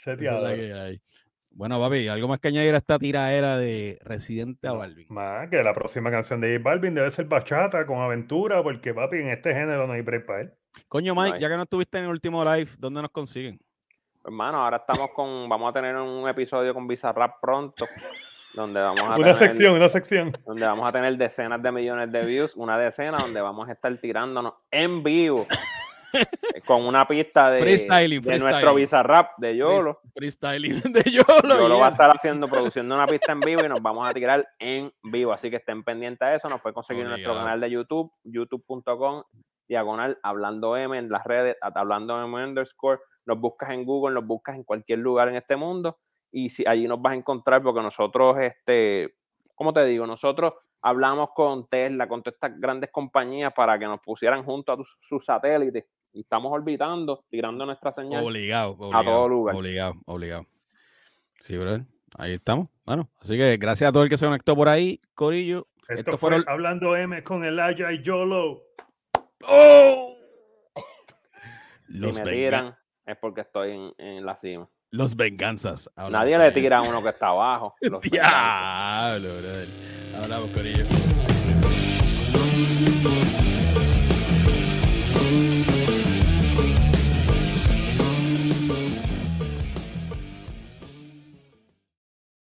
Esa es la Seteador. que hay. Bueno, papi, algo más que añadir a esta tiraera de Residente a Balvin. Más que la próxima canción de J Balvin debe ser bachata con aventura, porque papi, en este género no hay break para él. Coño, Mike, hay. ya que no estuviste en el último live, ¿dónde nos consiguen? Hermano, ahora estamos con, vamos a tener un episodio con Bizarrap pronto, donde vamos a Una tener, sección, una sección. donde vamos a tener decenas de millones de views, una decena donde vamos a estar tirándonos en vivo con una pista de, Freestyling, de nuestro freestyling. Bizarrap de Yolo. Freestyling de Yolo. Yolo va a yes. estar haciendo, produciendo una pista en vivo y nos vamos a tirar en vivo. Así que estén pendientes a eso. Nos pueden conseguir en nuestro canal de YouTube, youtube.com, diagonal, hablando M en las redes, hablando M underscore. Nos buscas en Google, nos buscas en cualquier lugar en este mundo. Y si allí nos vas a encontrar, porque nosotros, este, ¿cómo te digo? Nosotros hablamos con Tesla, con todas estas grandes compañías para que nos pusieran junto a tus- sus satélites. Y estamos orbitando, tirando nuestra señal. Obligado, obligado. todo lugar. Obligado, obligado. Sí, brother. Ahí estamos. Bueno, así que gracias a todo el que se conectó por ahí, Corillo. Esto Estos fue fueron- Hablando M con el Aya y Yolo. ¡Oh! Si Los, me venga- tiran, es porque estoy en, en la cima. Los venganzas. Hablamos, Nadie le tira a uno que está abajo. Los. Diablo, brother. Hablamos, Corillo.